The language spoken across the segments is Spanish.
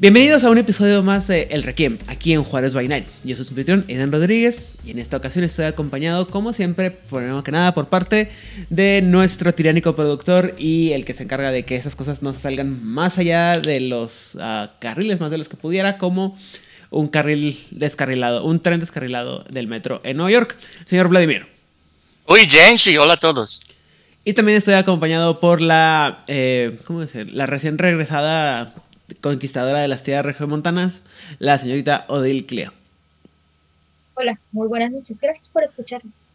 Bienvenidos a un episodio más de El Requiem, aquí en Juárez by Night. Yo soy su anfitrión, Edan Rodríguez, y en esta ocasión estoy acompañado, como siempre, primero que nada, por parte de nuestro tiránico productor y el que se encarga de que esas cosas no se salgan más allá de los ah, carriles, más de los que pudiera, como un carril descarrilado, un tren descarrilado del metro en Nueva York, señor Vladimir. Uy, Genshi, hola a todos. Y también estoy acompañado por la, eh, ¿cómo decir? La recién regresada conquistadora de las tierras regiomontanas, la señorita Odile Cleo. Hola, muy buenas noches. Gracias por escucharnos.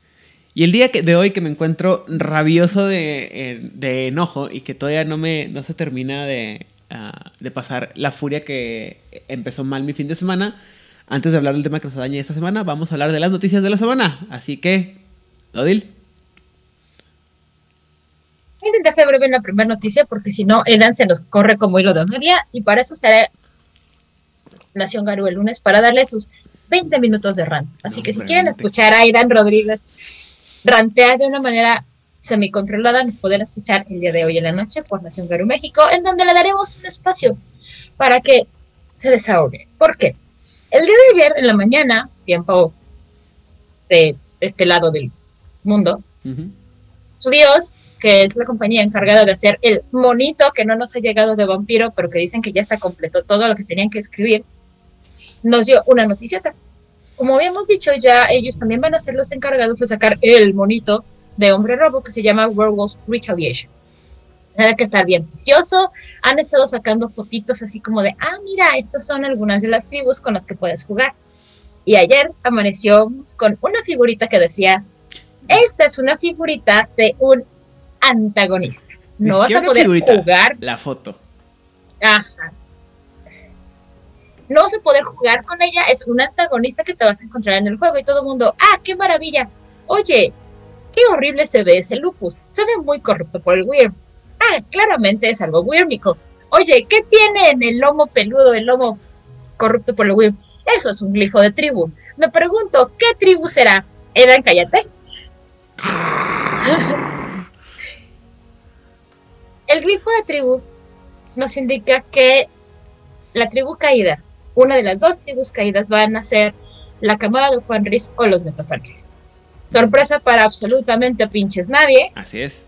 Y el día de hoy que me encuentro rabioso de, enojo y que todavía no, me, no se termina de, ah, de, pasar la furia que empezó mal mi fin de semana, antes de hablar del tema que nos daña esta semana, vamos a hablar de las noticias de la semana. Así que, Odil. Intentar ser breve en la primera noticia porque si no, Edan se nos corre como hilo de media y para eso será Nación Garú el lunes para darle sus 20 minutos de rant. Así que si quieren escuchar a Edan Rodríguez rantear de una manera semicontrolada, nos pueden escuchar el día de hoy en la noche por Nación Garú México, en donde le daremos un espacio para que se desahogue. ¿Por qué? El día de ayer en la mañana, tiempo de este lado del mundo, su Dios que es la compañía encargada de hacer el monito que no nos ha llegado de vampiro, pero que dicen que ya está completo todo lo que tenían que escribir, nos dio una noticieta. Como habíamos dicho, ya ellos también van a ser los encargados de sacar el monito de hombre robo que se llama Werewolf Retaliation. Tiene que estar bien vicioso. Han estado sacando fotitos así como de, ah, mira, estas son algunas de las tribus con las que puedes jugar. Y ayer amaneció con una figurita que decía, esta es una figurita de un antagonista. No vas a poder jugar. La foto. Ajá. No vas a poder jugar con ella. Es un antagonista que te vas a encontrar en el juego. Y todo el mundo, ¡ah, qué maravilla! Oye, qué horrible se ve ese lupus. Se ve muy corrupto por el Wyrm. Ah, claramente es algo wyrmico. Oye, ¿qué tiene en el lomo peludo, el lomo corrupto por el Wyrm? Eso es un glifo de tribu. Me pregunto, ¿qué tribu será? Edan, cállate. El glifo de tribu nos indica que la tribu caída, una de las dos tribus caídas, van a ser la camada de Fenris o los Neto Fenris. Sorpresa para absolutamente pinches nadie. Así es.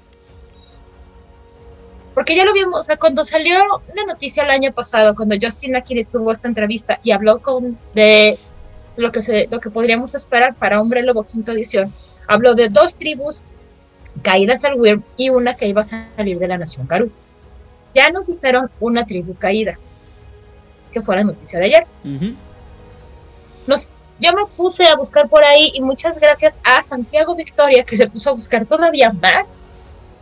Porque ya lo vimos, o sea, cuando salió la noticia el año pasado, cuando Justin Akin tuvo esta entrevista y habló con de lo que se, lo que podríamos esperar para Hombre Lobo quinta edición, habló de dos tribus caídas al Wyrm y una que iba a salir de la nación Garú. Ya nos dijeron una tribu caída, que fue la noticia de ayer. nos, yo me puse a buscar por ahí y muchas gracias a Santiago Victoria, que se puso a buscar todavía más.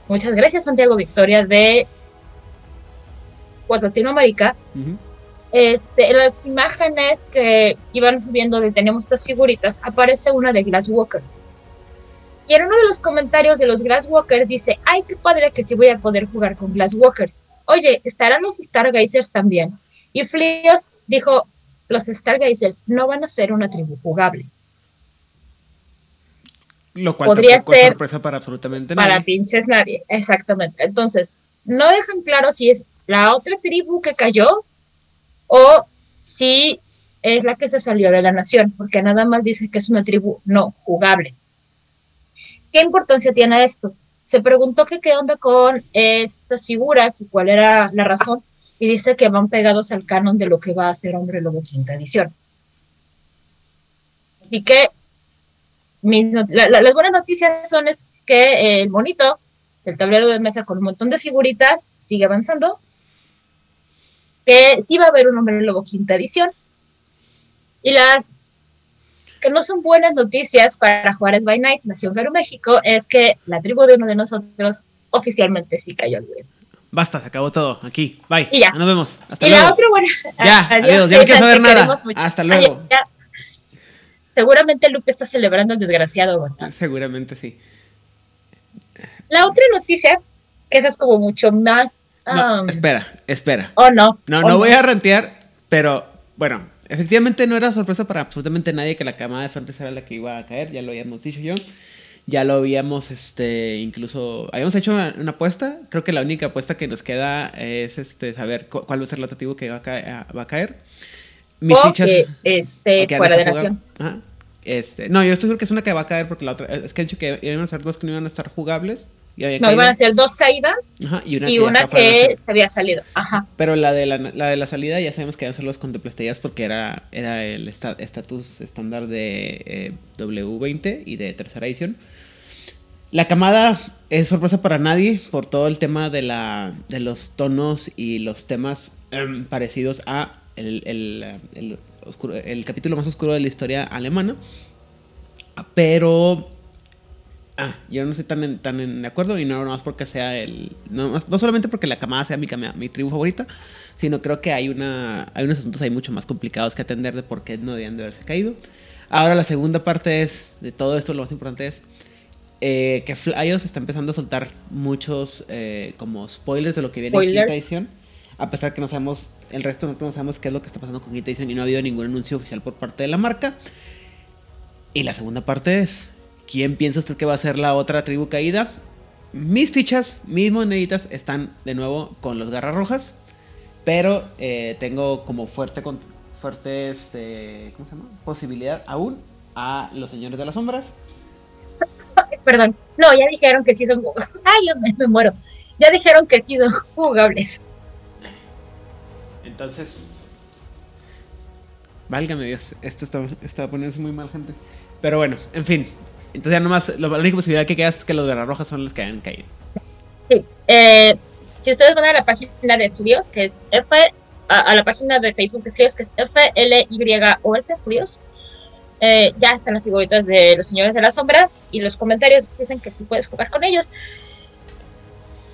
Muchas gracias, Santiago Victoria, de Latinoamérica. este, en las imágenes que iban subiendo de tenemos estas figuritas, aparece una de Glasswalker. Y en uno de los comentarios de los Glasswalkers dice, ay, qué padre que sí voy a poder jugar con Glasswalkers. Oye, ¿estarán los Stargazers también? Y Flios dijo, los Stargazers no van a ser una tribu jugable. Lo cual podría ser sorpresa para absolutamente nadie. Para pinches nadie, exactamente. Entonces, no dejan claro si es la otra tribu que cayó o si es la que se salió de la nación, porque nada más dice que es una tribu no jugable. ¿Qué importancia tiene esto? Se preguntó que qué onda con estas figuras y cuál era la razón, y dice que van pegados al canon de lo que va a ser Hombre Lobo quinta edición. Así que las buenas noticias son es que el monito, el tablero de mesa con un montón de figuritas, sigue avanzando. Que sí va a haber un Hombre Lobo quinta edición. Y las que no son buenas noticias para Juárez by Night, Nación Perú, México, es que la tribu de uno de nosotros oficialmente sí cayó al basta, se acabó todo. Aquí, bye. Y ya. Nos vemos. Hasta y luego. la otra, bueno. Ya, adiós, ya no quiero saber nada. Hasta luego. Seguramente Lupe está celebrando al desgraciado, ¿verdad? Seguramente sí. La otra noticia, que esa es como mucho más. No, espera, espera. oh, no. No, oh, no voy a rantear, pero bueno, efectivamente no era sorpresa para absolutamente nadie que la camada de Fenris era la que iba a caer, ya lo habíamos dicho yo. Ya lo habíamos, este, incluso, habíamos hecho una, una apuesta. Creo que la única apuesta que nos queda es, este, saber cu- cuál va a ser el atractivo que va a, caer, va a caer. Mis o fichas. que han fuera de nación. Este, no, yo estoy seguro que es una que va a caer porque la otra, es que han dicho que iban a ser dos que no iban a estar jugables. Y había No, caído. iban a ser dos caídas Ajá, y una y que una se había salido. Ajá. Pero la de la, la de la salida ya sabemos que iban a ser los contemplastellas porque era, era el esta- estatus estándar de eh, W20 y de tercera edición. La camada es sorpresa para nadie por todo el tema de, la, de los tonos y los temas em, parecidos a el, el, el oscuro- el capítulo más oscuro de la historia alemana. Pero Ah, yo no estoy tan en, tan en de acuerdo y no más porque sea el... No, no solamente porque la camada sea mi, mi tribu favorita, sino creo que hay, una, hay unos asuntos ahí mucho más complicados que atender de por qué no debían de haberse caído. Ahora la segunda parte es, de todo esto lo más importante es eh, que Flyos está empezando a soltar muchos eh, como spoilers de lo que viene en quinta edición. A pesar que no sabemos, el resto no sabemos qué es lo que está pasando con quinta edición y no ha habido ningún anuncio oficial por parte de la marca. Y la segunda parte es, ¿quién piensa usted que va a ser la otra tribu caída? Mis fichas, mis moneditas están de nuevo con los garras rojas, pero eh, tengo como fuerte, fuerte este, ¿cómo se llama? posibilidad aún a los señores de las sombras. Perdón. No, ya dijeron que sí son. Ay, Dios mío, me muero. Ya dijeron que sí son jugables. Entonces, válgame Dios, esto está, está poniéndose muy mal, gente. Pero bueno, en fin. Entonces ya nomás, lo- la única posibilidad que queda es que los garras rojas son los que hayan caído. Sí. Eh, si ustedes van a la página de Flios, que es F, a, la página de Facebook de Flios, que es F-L-Y-O-S, Flios, eh, ya están las figuritas de los señores de las sombras y los comentarios dicen que sí puedes jugar con ellos.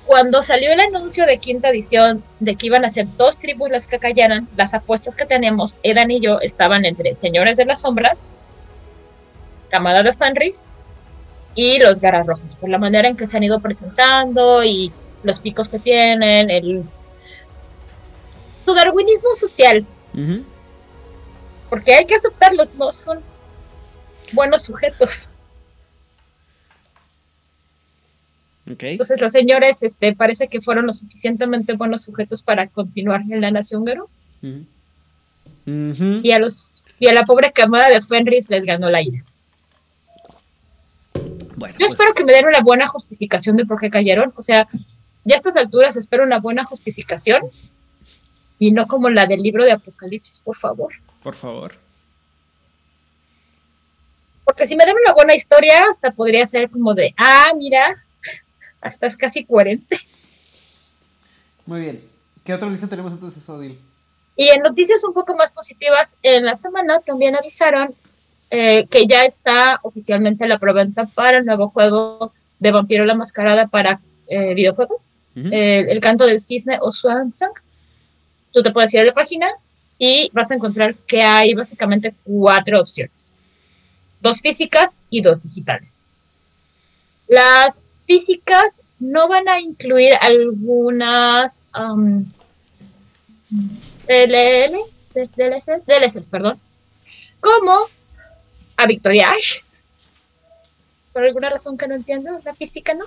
Cuando salió el anuncio de quinta edición de que iban a ser dos tribus las que cayeran, las apuestas que teníamos, Edan y yo, estaban entre señores de las sombras, camada de Fenris y los garras rojas, por la manera en que se han ido presentando y los picos que tienen, el su darwinismo social, porque hay que aceptarlos, no son buenos sujetos. Entonces los señores este, parece que fueron lo suficientemente buenos sujetos para continuar en la Nación Garo. Y a los y a la pobre camada de Fenris les ganó la ira. Bueno, Yo pues, espero que me den una buena justificación de por qué cayeron. O sea, ya a estas alturas espero una buena justificación y no como la del libro de Apocalipsis, por favor. por favor. Porque si me dan una buena historia, hasta podría ser como de, ah, mira, hasta es casi coherente. Muy bien. ¿Qué otra lista tenemos entonces, Odil? Y en noticias un poco más positivas, en la semana también avisaron eh, que ya está oficialmente la preventa para el nuevo juego de Vampiro la Mascarada para eh, videojuego. Eh, el canto del cisne o Swansong. Tú te puedes ir a la página y vas a encontrar que hay básicamente cuatro opciones. Dos físicas y dos digitales. Las físicas no van a incluir algunas um, DLLs, DLCs, DLCs, perdón, como a Victoria Ash. Por alguna razón que no entiendo, la física no.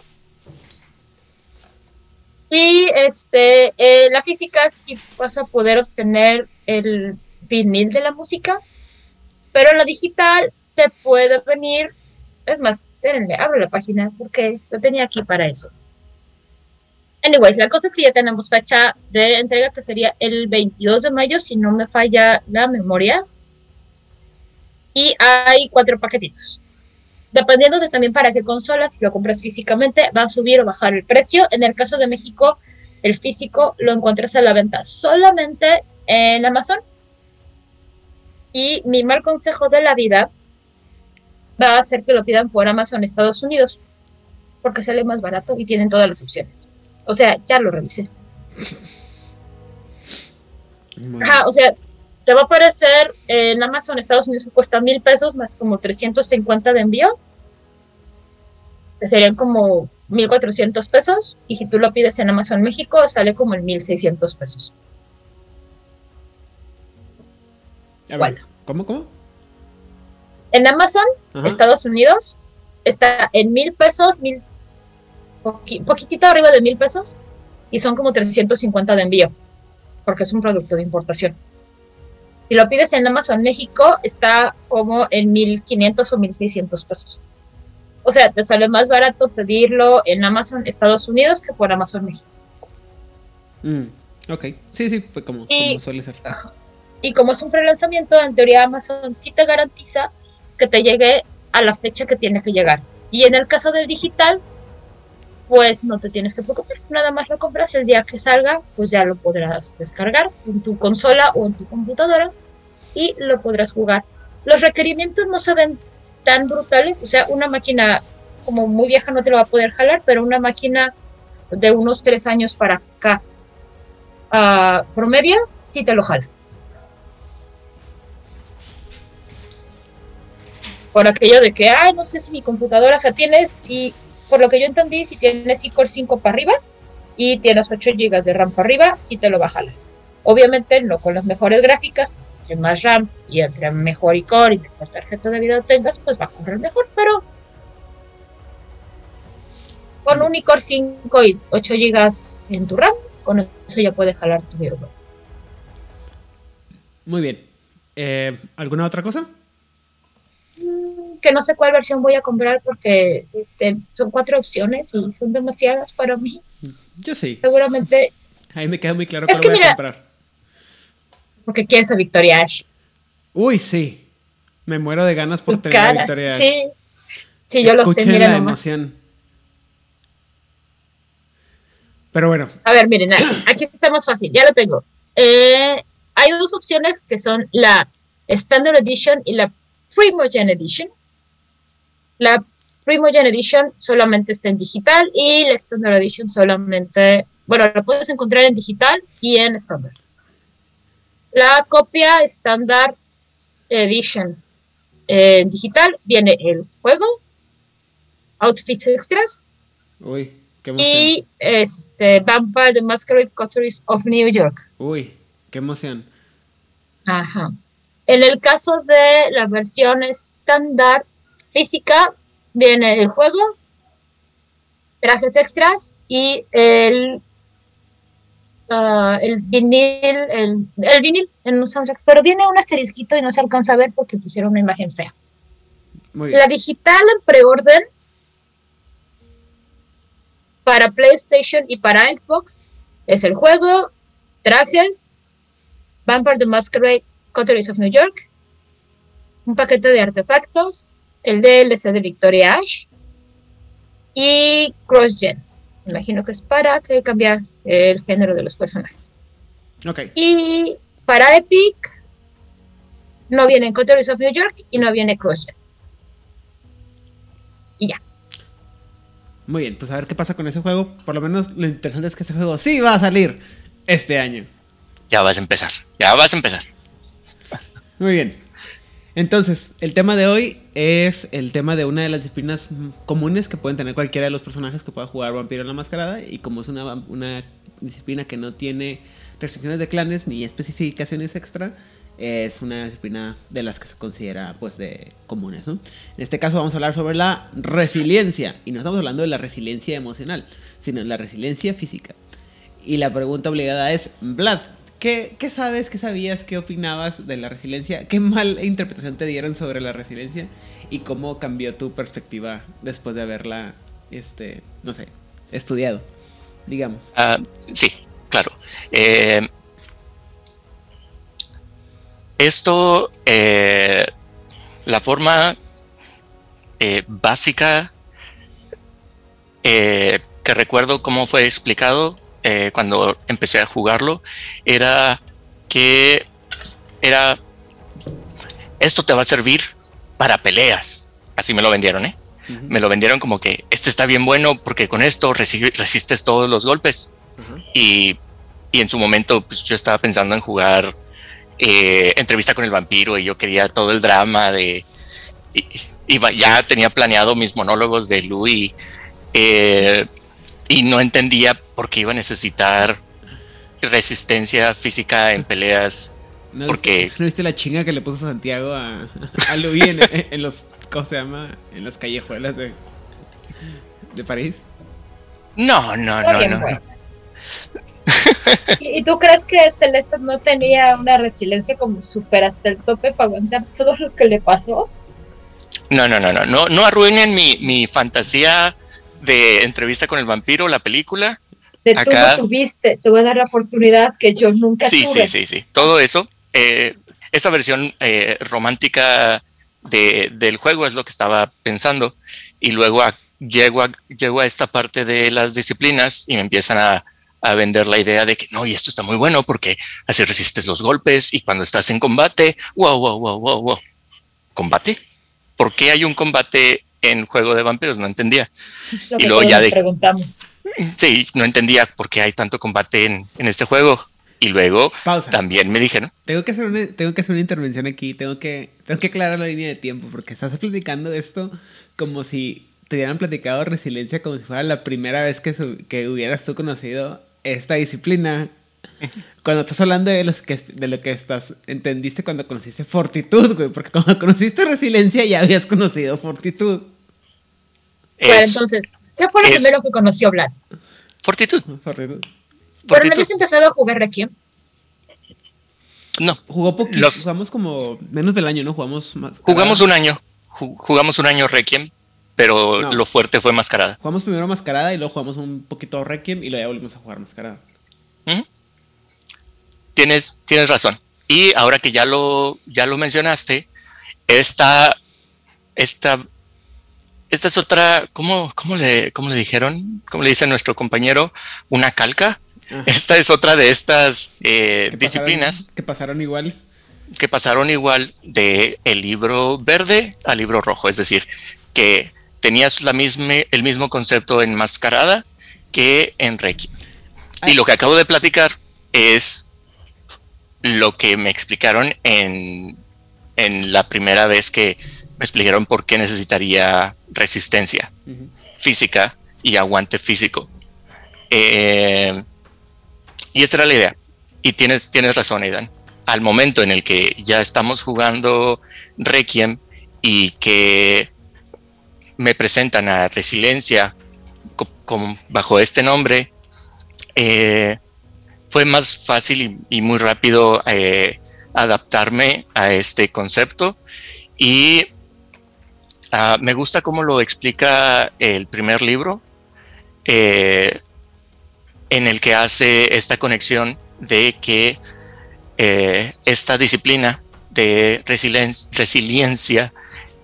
Y este, eh, la física sí vas a poder obtener el vinil de la música, pero la digital te puede venir. Es más, espérenle, abro la página porque lo tenía aquí para eso. Anyways, la cosa es que ya tenemos fecha de entrega que sería el 22 de mayo, si no me falla la memoria. Y hay cuatro paquetitos. Dependiendo de también para qué consola, si lo compras físicamente, va a subir o bajar el precio. En el caso de México, el físico lo encuentras a la venta solamente en Amazon. Y mi mal consejo de la vida va a ser que lo pidan por Amazon Estados Unidos, porque sale más barato y tienen todas las opciones. O sea, ya lo revisé. Ajá, o sea, te va a aparecer en Amazon Estados Unidos cuesta mil pesos más como 350 de envío. Que serían como 1400 pesos. Y si tú lo pides en Amazon México, sale como en 1600 pesos. ¿Cómo, cómo? En Amazon, Estados Unidos, está en mil pesos, mil, poquitito arriba de mil pesos, y son como 350 de envío, porque es un producto de importación. Si lo pides en Amazon México, está como en 1500 o 1600 pesos. O sea, te sale más barato pedirlo en Amazon Estados Unidos que por Amazon México. Mm, ok, sí, sí, pues como, suele ser. Y como es un prelanzamiento, en teoría Amazon sí te garantiza que te llegue a la fecha que tiene que llegar. Y en el caso del digital, pues no te tienes que preocupar, nada más lo compras el día que salga, pues ya lo podrás descargar en tu consola o en tu computadora y lo podrás jugar. Los requerimientos no se ven tan brutales, o sea, una máquina como muy vieja no te lo va a poder jalar, pero una máquina de unos tres años para acá uh, promedio sí te lo jala. por aquello de que, ay, no sé si mi computadora, o sea, tienes, si, por lo que yo entendí, si tienes iCore 5 para arriba y tienes 8 GB de RAM para arriba, sí te lo va a jalar. Obviamente no con las mejores gráficas, entre más RAM y entre mejor iCore y mejor tarjeta de video tengas, pues va a correr mejor, pero con un iCore 5 y 8 GB en tu RAM, con eso ya puede jalar tu videojuego. Muy bien. Eh, ¿Alguna otra cosa? Que no sé cuál versión voy a comprar porque este, son cuatro opciones y son demasiadas para mí. Yo sí. Seguramente. Ahí me queda muy claro cuál voy a comprar. Porque quieres a Victoria Ash. Uy, sí. Me muero de ganas por tener a Victoria Ash. Sí, sí yo lo sé. Mira la emoción. Pero bueno. A ver, miren, aquí está más fácil. Ya lo tengo. Eh, hay dos opciones que son la Standard Edition y la Primogen Edition. La Primogen Edition solamente está en digital y la Standard Edition solamente, bueno, la puedes encontrar en digital y en estándar. La copia Standard Edition en digital viene el juego, outfits extras Uy, qué y este, Vampire the Masquerade Coteries of New York. Uy, qué emoción. Ajá. En el caso de la versión estándar física, viene el juego, trajes extras y el, uh, el vinil, el, el, vinil en un soundtrack. Pero viene un asterisquito y no se alcanza a ver porque pusieron una imagen fea. La digital en preorden para PlayStation y para Xbox es el juego, trajes, Vampire the Masquerade Coteries of New York, un paquete de artefactos, el DLC de Victoria Ash y CrossGen. Me imagino que es para que cambias el género de los personajes. Ok. Y para Epic no viene Coteries of New York y no viene CrossGen. Y ya. Muy bien, pues a ver qué pasa con ese juego. Por lo menos lo interesante es que este juego sí va a salir este año. Ya vas a empezar, ya vas a empezar. Muy bien. Entonces, el tema de hoy es el tema de una de las disciplinas comunes que pueden tener cualquiera de los personajes que pueda jugar Vampiro en la Mascarada. Y como es una, una disciplina que no tiene restricciones de clanes ni especificaciones extra, es una disciplina de las que se considera pues de comunes. ¿no? En este caso vamos a hablar sobre la resiliencia. Y no estamos hablando de la resiliencia emocional, sino de la resiliencia física. Y la pregunta obligada es, Vlad, ¿Qué, sabes, qué sabías, qué opinabas de la resiliencia? ¿Qué mal interpretación te dieron sobre la resiliencia? ¿Y cómo cambió tu perspectiva después de haberla, este, no sé, estudiado, digamos? Ah, sí, claro. Eh, esto, eh, la forma eh, básica que recuerdo cómo fue explicado eh, cuando empecé a jugarlo era que era esto te va a servir para peleas. Así me lo vendieron, ¿eh? Me lo vendieron como que este está bien bueno porque con esto resistes todos los golpes. Y y en su momento pues yo estaba pensando en jugar eh, entrevista con el vampiro y yo quería todo el drama de y, ya tenía planeado mis monólogos de Louis eh, y no entendía por qué iba a necesitar resistencia física en peleas ¿No porque viste, ¿no viste la chinga que le puso Santiago a, a Louis en, en los ¿cómo se llama? en las callejuelas de, de París no no no no, bueno. ¿Y, y tú crees que este Lestat no tenía una resiliencia como súper hasta el tope para aguantar todo lo que le pasó? No, no, no, no, no, no arruinen mi, mi fantasía de entrevista con el vampiro, la película. De tú Acá- no tuviste, te voy a dar la oportunidad que yo nunca Sí, tuve. sí, sí, sí. Todo eso, eh, esa versión eh, romántica de- del juego es lo que estaba pensando. Y luego a- llego, a, llego a esta parte de las disciplinas y me empiezan a, a vender la idea de que no, y esto está muy bueno porque así resistes los golpes y cuando estás en combate, wow, wow, wow, wow, wow. ¿Combate? ¿Por qué hay un combate en juego de vampiros? No entendía. Lo Y luego ya de- preguntamos. Sí, no entendía por qué hay tanto combate en, en este juego. Y luego pausa también me dijeron, tengo que hacer una tengo que hacer una intervención aquí tengo que tengo que aclarar la línea de tiempo porque estás platicando esto como si te hubieran platicado resiliencia como si fuera la primera vez que, su- que hubieras tú conocido esta disciplina cuando estás hablando de, los que, de lo que estás entendiste cuando conociste fortitud, güey, porque cuando conociste resiliencia ya habías conocido fortitud. Bueno, es entonces, ¿qué fue lo es- primero que conoció Vlad? fortitud. Fortitud. Pero no habías empezado a jugar Requiem. No, Jugó poquito, Los- jugamos como menos del año, ¿no? Jugamos más. jugamos un año, ju- jugamos un año Requiem, pero No. lo fuerte fue mascarada. Jugamos primero Mascarada y luego jugamos un poquito Requiem y luego ya volvimos a jugar Mascarada. Tienes, tienes razón. Y ahora que ya lo, ya lo mencionaste, esta, esta, esta es otra, ¿cómo, cómo, le, ¿cómo le dijeron? ¿Cómo le dice nuestro compañero? ¿Una calca? Ajá. Esta es otra de estas eh, Que disciplinas. pasaron- que pasaron iguales. que pasaron igual de el libro verde al libro rojo, es decir, que tenías la misma, el mismo concepto en Mascarada que en Reiki. Ay. Y lo que acabo de platicar es lo que me explicaron en, en la primera vez que me explicaron por qué necesitaría resistencia física y aguante físico. Eh, y esa era la idea. Y tienes, tienes razón, Aidan. Al momento en el que ya estamos jugando Requiem y que me presentan a Resiliencia co- bajo este nombre, eh, fue más fácil y, y muy rápido eh, adaptarme a este concepto. Y ah, me gusta cómo lo explica el primer libro, eh, en el que hace esta conexión de que eh, esta disciplina de resilien- resiliencia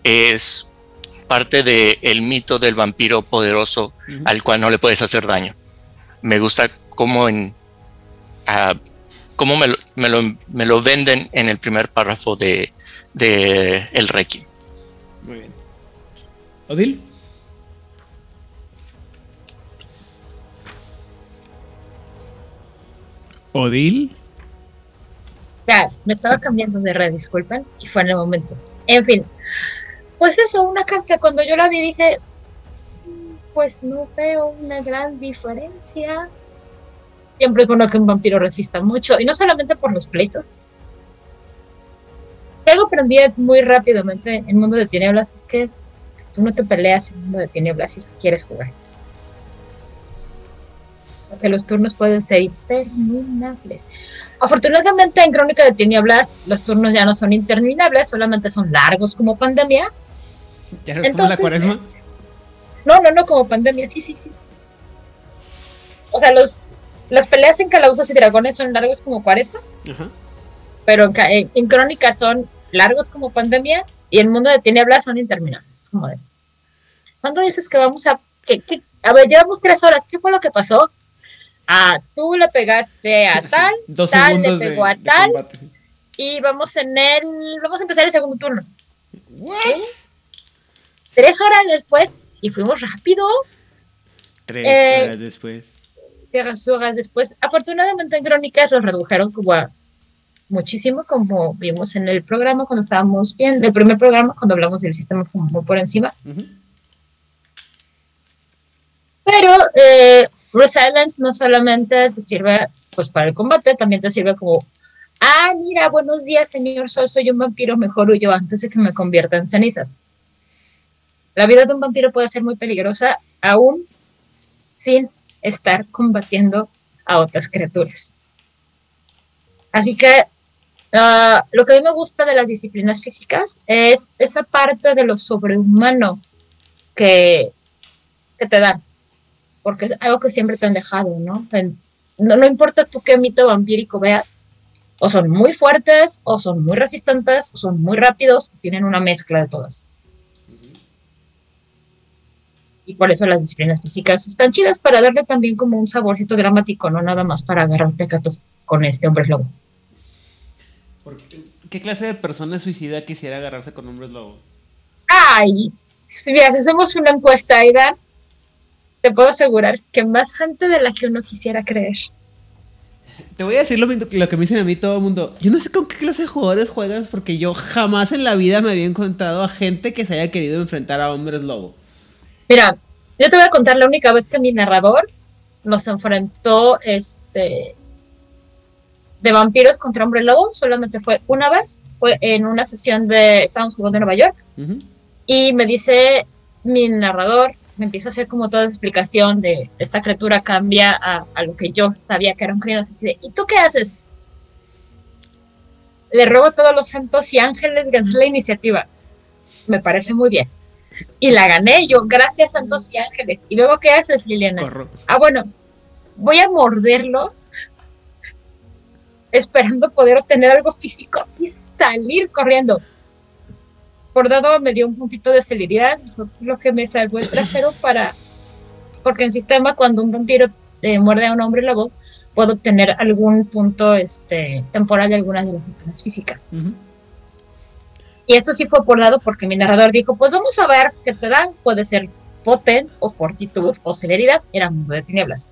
es parte del mito del vampiro poderoso al cual no le puedes hacer daño. Me gusta cómo en ah, cómo me lo, me lo- me lo venden en el primer párrafo de, de el Requiem. Muy bien. ¿Odil? ¿Odil? Claro, me estaba cambiando de red, disculpen, y fue en el momento. En fin, pues eso, una carta, cuando yo la vi dije, "Mm, pues no veo una gran diferencia. Siempre con lo que un vampiro resista mucho, y no solamente por los pleitos. Si algo aprendí muy rápidamente en Mundo de Tinieblas es que tú no te peleas en Mundo de Tinieblas si quieres jugar. Porque los turnos pueden ser interminables. Afortunadamente en Crónica de Tinieblas los turnos ya no son interminables, solamente son largos como pandemia. ¿Ya la Entonces- cuaresma? No, no, no como pandemia, sí, sí, sí. O sea, los, las peleas en Calabozos y Dragones son largos como cuaresma, Ajá. pero en Crónica son largos como pandemia y en Mundo de Tinieblas son interminables. Es como de, ¿Cuándo dices que vamos a... Que, que- a ver, llevamos tres horas, ¿qué fue lo que pasó? Ah, tú le pegaste a tal Dos tal le de, pegó a tal. y vamos en el... Vamos a empezar el segundo turno. ¿What? Tres horas después y fuimos rápido. Tres Eh, horas después. Tierras Horas después. Afortunadamente en Crónicas lo redujeron como a muchísimo, como vimos en el programa cuando estábamos viendo, el primer programa cuando hablamos del sistema como por encima. Pero eh, Resilience no solamente te sirve pues para el combate, también te sirve como, ah, mira, buenos días, señor Sol, soy un vampiro, mejor huyo antes de que me convierta en cenizas. La vida de un vampiro puede ser muy peligrosa aún sin estar combatiendo a otras criaturas. Así que ah, lo que a mí me gusta de las disciplinas físicas es esa parte de lo sobrehumano que, te dan porque es algo que siempre te han dejado, ¿no? no, importa tú qué mito vampírico veas, o son muy fuertes, o son muy resistentes, o son muy rápidos, tienen una mezcla de todas. Y por eso las disciplinas físicas están chidas para darle también como un saborcito dramático, no nada más para agarrarte catos con este hombre lobo. ¿Qué clase de persona suicida quisiera agarrarse con hombres lobo? Ay, mira, si hacemos una encuesta, Aidan, te puedo asegurar que más gente de la que uno quisiera creer. Te voy a decir lo, lo que me dicen a mí todo el mundo. Yo no sé con qué clase de jugadores juegas porque yo jamás en la vida me había encontrado a gente que se haya querido enfrentar a hombres lobo. Mira, yo te voy a contar la única vez que mi narrador nos enfrentó este de vampiros contra hombre lobo. Solamente fue una vez. Fue en una sesión de... Estábamos jugando en Nueva York. Y me dice mi narrador, me empieza a hacer como toda explicación de esta criatura cambia a, lo que yo sabía que era un crimen. Así de, ¿y tú qué haces? Le robo todos los santos y ángeles ganar la iniciativa. Me parece muy bien. Y la gané yo, gracias santos y ángeles. ¿Y luego qué haces, Liliana? Ah, bueno, voy a morderlo esperando poder obtener algo físico y salir corriendo por dado me dio un puntito de celeridad, fue lo que me salvó el trasero para, porque en sistema cuando un vampiro eh, muerde a un hombre lobo, puedo obtener algún punto este, temporal de algunas de las enfermedades físicas. Y esto sí fue por dado porque mi narrador dijo, pues vamos a ver qué te dan, puede ser potence o fortitud o celeridad, era mundo de tinieblas.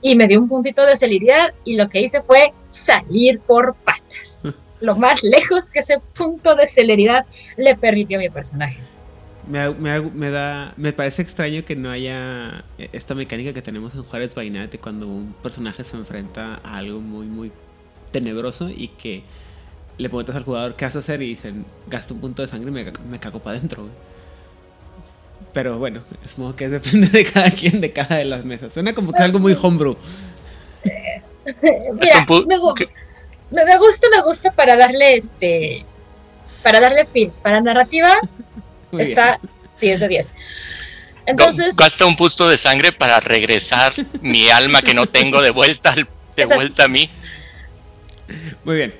Y me dio un puntito de celeridad y lo que hice fue salir por patas. lo más lejos que ese punto de celeridad le permitió a mi personaje. Me, me, da, me parece extraño que no haya esta mecánica que tenemos en Juárez Bainate cuando un personaje se enfrenta a algo muy, muy tenebroso y que le preguntas al jugador qué vas a hacer y dicen, gasta un punto de sangre y me, me cago para adentro. Pero bueno, es como que depende de cada quien, de cada de las mesas. Suena como que algo muy homebrew. Mira, me, me, gusta, me gusta para darle este. Para darle feels. Para narrativa está 10 de 10. Entonces. Gasta un punto de sangre para regresar mi alma que no tengo de vuelta, de vuelta a mí. Muy bien.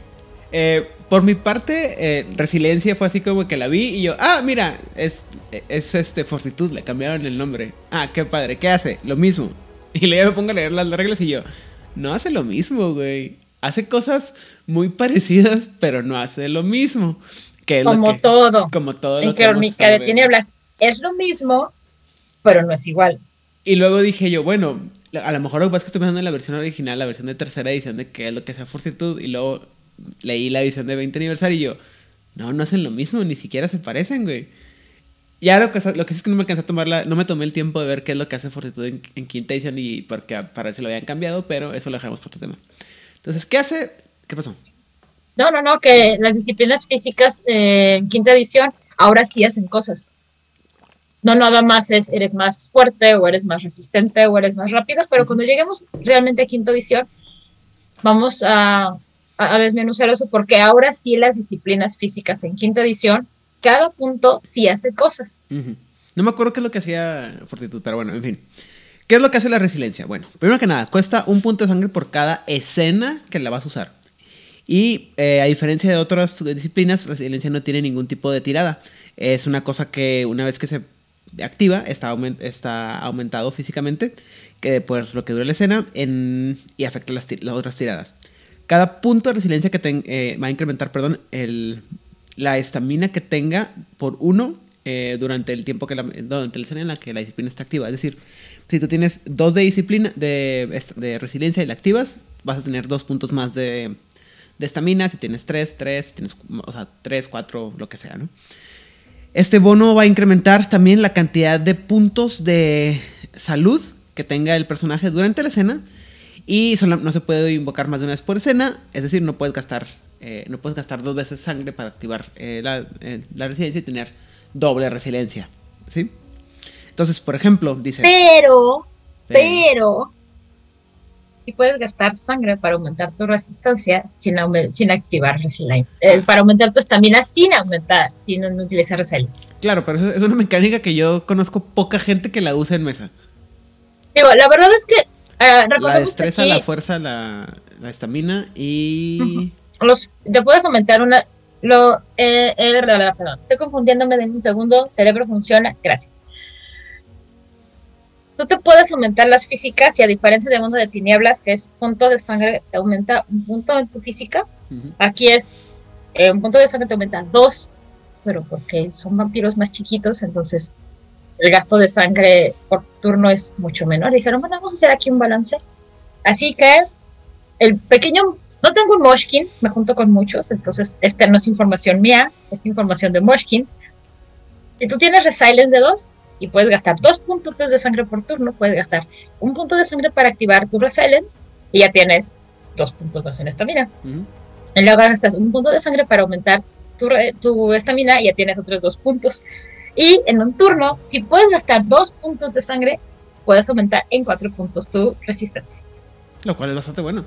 Eh, por mi parte, eh, Resiliencia fue así como que la vi y yo, ah, mira, es, es este Fortitud, le cambiaron el nombre. Ah, qué padre, ¿qué hace? Lo mismo. Y luego me pongo a leer las reglas y yo, no hace lo mismo, güey hace cosas muy parecidas, pero no hace lo mismo. Que como todo. Como todo. En Crónica de Tinieblas. Es lo mismo, pero no es igual. Y luego dije yo, bueno, a lo mejor lo que pasa es que estoy pensando en la versión original, la versión de tercera edición de qué es lo que hace Fortitud, y luego leí la edición de 20 aniversario y yo, no, no hacen lo mismo, ni siquiera se parecen, güey. Ya lo que, lo que sí es que no me alcancé a tomarla, no me tomé el tiempo de ver qué es lo que hace Fortitud en, en quinta edición y porque parece lo habían cambiado, pero eso lo dejamos por otro tema. Entonces, ¿qué hace? ¿Qué pasó? No, no, no, que las disciplinas físicas eh, en quinta edición ahora sí hacen cosas. No nada más es eres más fuerte o eres más resistente o eres más rápido, pero cuando lleguemos realmente a quinta edición, vamos a, desmenuzar eso porque ahora sí las disciplinas físicas en quinta edición, cada punto sí hace cosas. No me acuerdo qué es lo que hacía Fortitud, pero bueno, en fin. ¿Qué es lo que hace la resiliencia? Bueno, primero que nada, cuesta un punto de sangre por cada escena que la vas a usar. Y eh, a diferencia de otras disciplinas, resiliencia no tiene ningún tipo de tirada. Es una cosa que una vez que se activa está, aumentado físicamente, que pues lo que dura la escena y afecta las, otras tiradas. Cada punto de resiliencia que eh, va a incrementar, perdón, el, la estamina que tenga por uno eh, durante el tiempo que la, durante en la que la disciplina está activa. Es decir, si tú tienes dos de disciplina, de, de resiliencia y la activas, vas a tener dos puntos más de estamina. Si tienes tres, tres, tienes, o sea, tres, cuatro, lo que sea. Este bono va a incrementar también la cantidad de puntos de salud que tenga el personaje durante la escena. Y no se puede invocar más de una vez por escena. Es decir, no puedes gastar, eh, no puedes gastar dos veces sangre para activar eh, la, eh, la, resiliencia y tener doble resiliencia. ¿Sí? Entonces, por ejemplo, dice. Pero, pero, si puedes gastar sangre para aumentar tu resistencia sin, sin activar Resilience. Ah. para aumentar tu estamina sin aumentar, sin utilizar Resilience. Claro, pero es una mecánica que yo conozco poca gente que la usa en mesa. Digo, la verdad es que. Uh, la destreza, la fuerza, la estamina y. Los, te puedes aumentar una. Lo, eh, eh, perdón, estoy confundiéndome de un segundo. Cerebro funciona. Gracias. Tú te puedes aumentar las físicas y a diferencia de Mundo de Tinieblas, que es punto de sangre, te aumenta un punto en tu física. Aquí es eh, un punto de sangre te aumenta dos, pero porque son vampiros más chiquitos, entonces el gasto de sangre por turno es mucho menor. Dijeron, bueno, vamos a hacer aquí un balance. Así que el pequeño, no tengo un Moshkin, me junto con muchos, entonces esta no es información mía, es información de Moshkins. Si tú tienes Resilience de 2 y puedes gastar dos puntos de sangre por turno, puedes gastar un punto de sangre para activar tu Resilience y ya tienes dos puntos más en estamina. Y luego gastas un punto de sangre para aumentar tu estamina y ya tienes otros dos puntos. Y en un turno, si puedes gastar dos puntos de sangre, puedes aumentar en cuatro puntos tu resistencia. Lo cual es bastante bueno.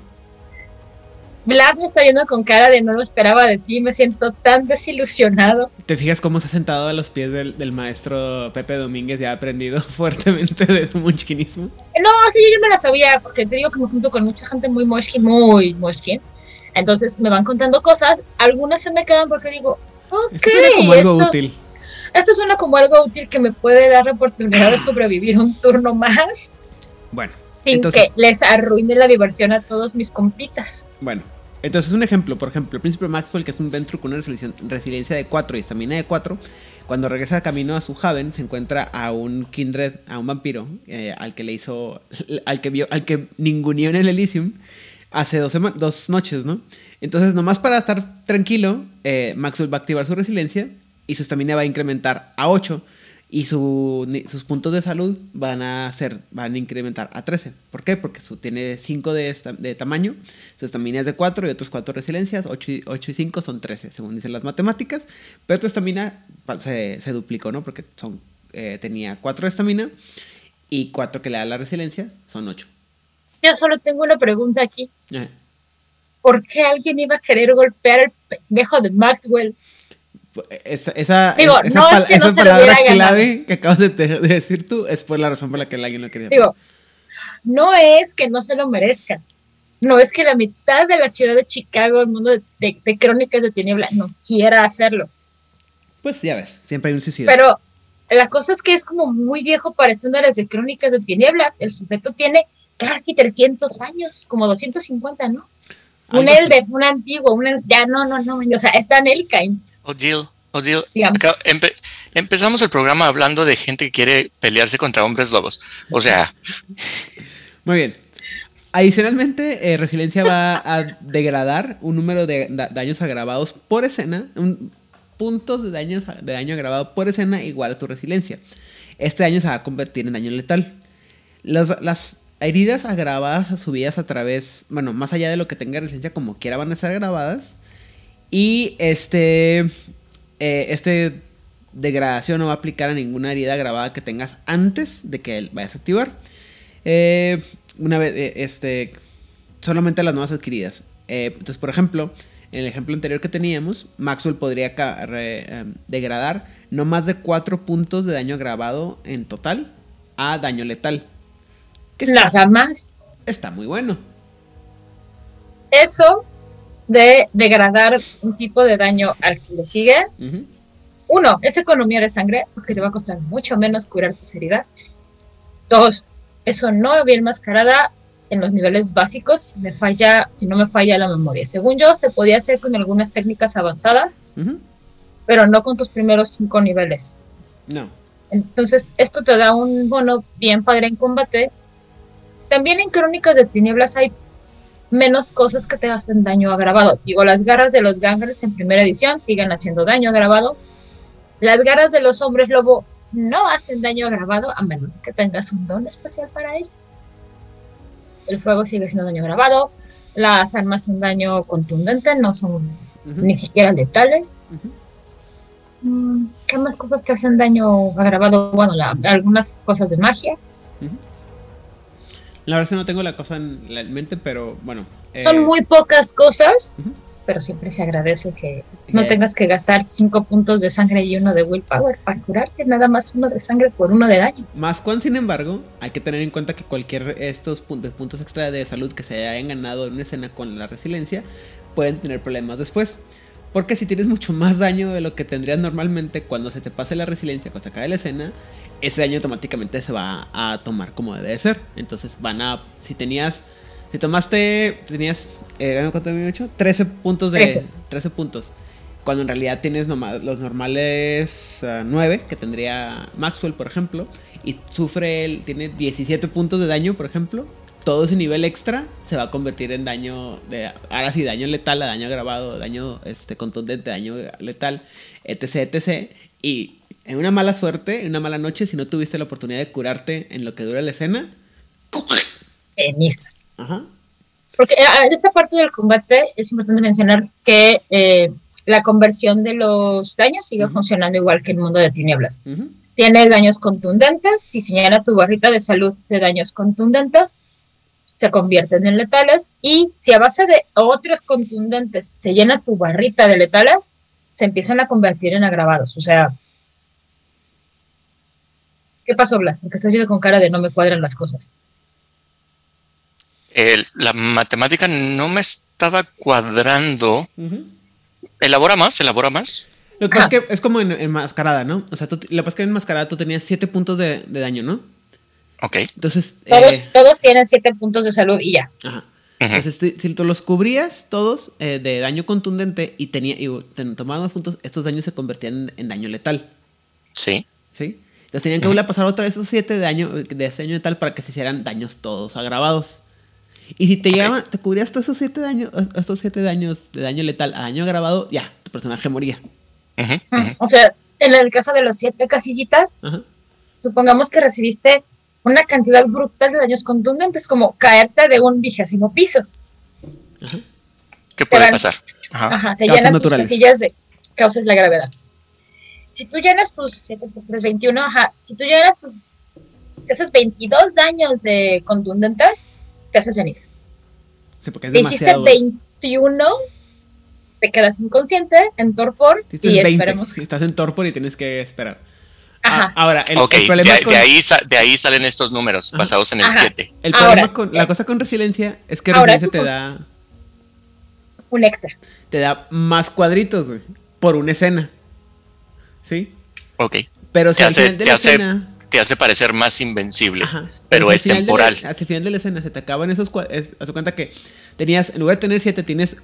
Vlad me está viendo con cara de no lo esperaba de ti, me siento tan desilusionado. ¿Te fijas cómo se ha sentado a los pies del, maestro Pepe Domínguez y ha aprendido fuertemente de su munchkinismo? No, sí, yo me la sabía, porque te digo que me junto con mucha gente muy moshkin, muy moshkin. Entonces me van contando cosas, algunas se me quedan porque digo, ok, esto como algo útil. Esto suena como algo útil que me puede dar la oportunidad de sobrevivir un turno más. Bueno. Sin que les arruine la diversión a todos mis compitas. Bueno, entonces un ejemplo, por ejemplo, el príncipe Maxwell, que es un Ventru con una resiliencia de 4 y estamina de 4, cuando regresa camino a su Haven, se encuentra a un Kindred, a un vampiro, eh, al que le hizo, al que vio, al que ninguneó en el Elysium hace dos, dos noches, ¿no? Entonces, nomás para estar tranquilo, eh, Maxwell va a activar su resiliencia y su estamina va a incrementar a 8 y sus puntos de salud van a ser van a incrementar a 13. ¿Por qué? Porque su, tiene 5 de, de, tamaño, su estamina es de 4 y otros 4 resiliencias, 8 y, 8 y 5 son 13, según dicen las matemáticas, pero tu estamina se, se, duplicó, ¿no? Porque son, eh, tenía 4 de estamina y 4 que le da la resiliencia, son 8. Yo solo tengo una pregunta aquí. Eh. ¿Por qué alguien iba a querer golpear al pendejo de Maxwell? Esa, esa, Digo, no es que no palabra clave que acabas de, decir tú es por la razón por la que alguien lo quería. Digo, no es que no se lo merezcan. No es que la mitad de la ciudad de Chicago, el mundo de, crónicas de tiniebla, no quiera hacerlo. Pues ya ves, siempre hay un suicidio. Pero la cosa es que es como muy viejo para estándares de crónicas de tinieblas. El sujeto tiene casi 300 años, como 250, ¿no? Un Elder, un antiguo, un, ya no, no, no, o sea, está en Elkine Odile, Odile, empezamos el programa hablando de gente que quiere pelearse contra hombres lobos. O sea. Muy bien. Adicionalmente, eh, Resiliencia va a degradar un número de daños agravados por escena, un puntos de, daños, de daño agravado por escena igual a tu resiliencia. Este daño se va a convertir en daño letal. las heridas agravadas subidas a través, bueno, más allá de lo que tenga resiliencia, como quiera van a ser agravadas. Y este, eh, este degradación no va a aplicar a ninguna herida grabada que tengas antes de que vayas a activar. Eh, una vez, eh, este, solamente las nuevas adquiridas. entonces, por ejemplo, en el ejemplo anterior que teníamos, Maxwell podría degradar no más de 4 puntos de daño grabado en total a daño letal. Nada más. Está muy bueno. Eso de degradar un tipo de daño al que le sigue. Uno, es economía de sangre, porque te va a costar mucho menos curar tus heridas. Dos, eso no bien enmascarada en los niveles básicos, me falla, si no me falla la memoria. Según yo, se podía hacer con algunas técnicas avanzadas, pero no con tus primeros cinco niveles. No. Entonces, esto te da un bono bien padre en combate. También en Crónicas de Tinieblas hay menos cosas que te hacen daño agravado. Digo, las garras de los gangrels en primera edición siguen haciendo daño agravado. Las garras de los hombres lobo no hacen daño agravado a menos que tengas un don especial para ello. El fuego sigue siendo daño agravado. Las armas son daño contundente, no son ni siquiera letales. Mm, ¿Qué más cosas te hacen daño agravado? Bueno, la- algunas cosas de magia. La verdad es que no tengo la cosa en la mente, pero bueno. eh, Son muy pocas cosas, pero siempre se agradece que no eh, tengas que gastar cinco puntos de sangre y uno de willpower para curarte, nada más uno de sangre por uno de daño. Más cuando, sin embargo, hay que tener en cuenta que cualquier estos puntos, puntos extra de salud que se hayan ganado en una escena con la resiliencia pueden tener problemas después. Porque si tienes mucho más daño de lo que tendrías normalmente cuando se te pase la resiliencia, cuando se acabe la escena, ese daño automáticamente se va a tomar como debe de ser. Entonces van a, si tenías, si tomaste, tenías, eh, ¿cuánto había hecho? 13 puntos de, 13. 13 puntos. Cuando en realidad tienes nomás los normales 9, que tendría Maxwell, por ejemplo, y sufre, tiene 17 puntos de daño, por ejemplo, todo ese nivel extra se va a convertir en daño de ahora sí daño letal a daño agravado daño este contundente daño letal etc etc y en una mala suerte en una mala noche si no tuviste la oportunidad de curarte en lo que dura la escena Cenizas. ajá Porque eh, en esta parte del combate es importante mencionar que eh, la conversión de los daños sigue funcionando igual que el mundo de tinieblas. Tienes daños contundentes, si señala tu barrita de salud de daños contundentes, se convierten en letales y si a base de otros contundentes se llena tu barrita de letales, se empiezan a convertir en agravados. O sea, ¿qué pasó, Blas? Porque estás viendo con cara de no me cuadran las cosas. El- la matemática no me estaba cuadrando. Elabora más, elabora más. lo que pasa es que es como en, en mascarada no o sea tú, lo que pasa es que en mascarada tú tenías 7 puntos de, de daño no Ok. entonces Todos, eh, todos tienen siete puntos de salud y ya. ajá. Entonces, si- si tú los cubrías todos eh, de daño contundente y, tenía, y te tomaban los puntos, estos daños se convertían en, en daño letal. Sí. ¿Sí? Entonces tenían que volver a pasar otra vez esos 7 de daño, de ese daño letal para que se hicieran daños todos agravados. Y si te Ok. llegaban, te cubrías todos esos 7 daños, estos siete daños de daño letal a daño agravado, ya, tu personaje moría. Ujú. O sea, en el caso de los siete casillitas, supongamos que recibiste una cantidad brutal de daños contundentes, como caerte de un vigésimo piso. Ajá. ¿Qué puede van- pasar? Ajá. Ajá, se Causas llenan tus casillas de causas de la gravedad. Si tú llenas tus 7 por 3, 21, ajá, si tú llenas tus te haces 22 daños de contundentes, te haces cenizas. Sí, porque es Si hiciste demasiado. 21, te quedas inconsciente, en torpor, y 20, esperemos. Estás en torpor y tienes que esperar. Ajá. Ah, ahora, el, problema de con- ahí, de ahí salen estos números Ajá. basados en el Ajá. 7. El Ahora, problema con la cosa con resiliencia es que ahora, resiliencia te da Un extra. te da más cuadritos, güey, por una escena. ¿Sí? Ok. Pero si Te al hace- final de te la hace escena, Te hace parecer más invencible. ajá, pero es de la- temporal. hasta el final de la escena se te acaban esos cuadritos, haz cuenta que tenías en lugar de tener 7 tienes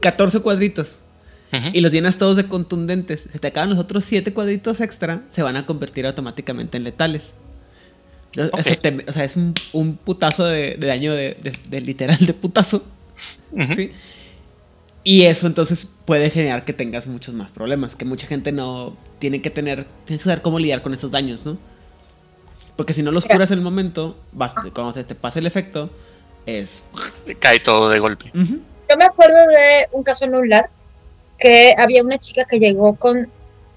14 cuadritos Y los llenas todos de contundentes. Se te acaban los otros 7 cuadritos extra, se van a convertir automáticamente en letales. Eso te- o sea, es un, un putazo de, de daño de, de- de literal de putazo. ¿sí? Y eso entonces puede generar que tengas muchos más problemas, que mucha gente no tiene que tener, tienes que saber cómo lidiar con esos daños, ¿no? Porque si no los curas en el momento, vas, cuando se te pase el efecto, es... Cae todo de golpe. Yo me acuerdo de un caso en un LAR que había una chica que llegó con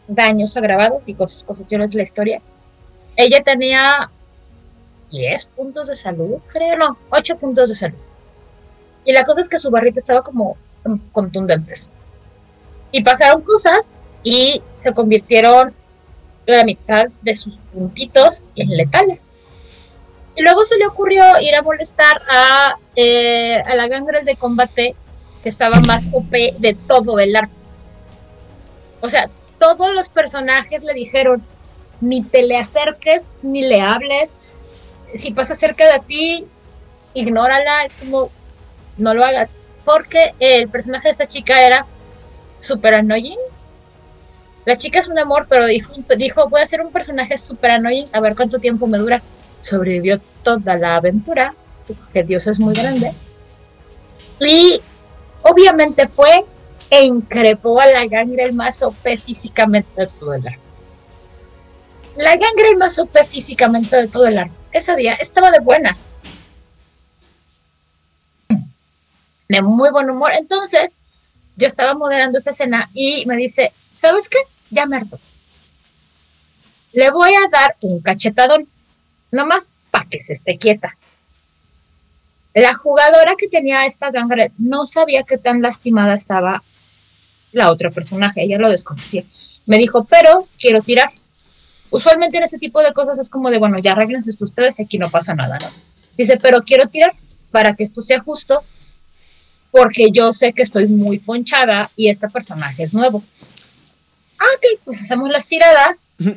daños agravados y con sus posesiones de la historia. Ella tenía 10 puntos de salud, creo, no, 8 puntos de salud. Y la cosa es que su barrita estaba como contundentes. Y pasaron cosas y se convirtieron la mitad de sus puntitos en letales. Y luego se le ocurrió ir a molestar a, eh, a la gangrel de combate que estaba más OP de todo el arco. O sea, todos los personajes le dijeron, ni te le acerques, ni le hables. Si pasa cerca de ti, ignórala. Es como, no lo hagas. Porque el personaje de esta chica era super annoying. La chica es un amor, pero dijo, dijo voy a ser un personaje super annoying, a ver cuánto tiempo me dura. Sobrevivió toda la aventura, que Dios es muy grande. Y obviamente fue e increpó a la gangrel OP físicamente de todo el arco. La gangrel OP físicamente de todo el arco. Ese día estaba de buenas. De muy buen humor. Entonces, yo estaba moderando esa escena y me dice, ¿sabes qué? Ya me harto. Le voy a dar un cachetadón, nomás para que se esté quieta. La jugadora que tenía esta gangrel no sabía qué tan lastimada estaba la otra personaje, ella lo desconocía. Me dijo, pero quiero tirar. Usualmente en este tipo de cosas es como de, bueno, ya arreglense esto ustedes y aquí no pasa nada, ¿no? Dice, pero quiero tirar para que esto sea justo, porque yo sé que estoy muy ponchada y este personaje es nuevo. Ah, ok, pues hacemos las tiradas. Le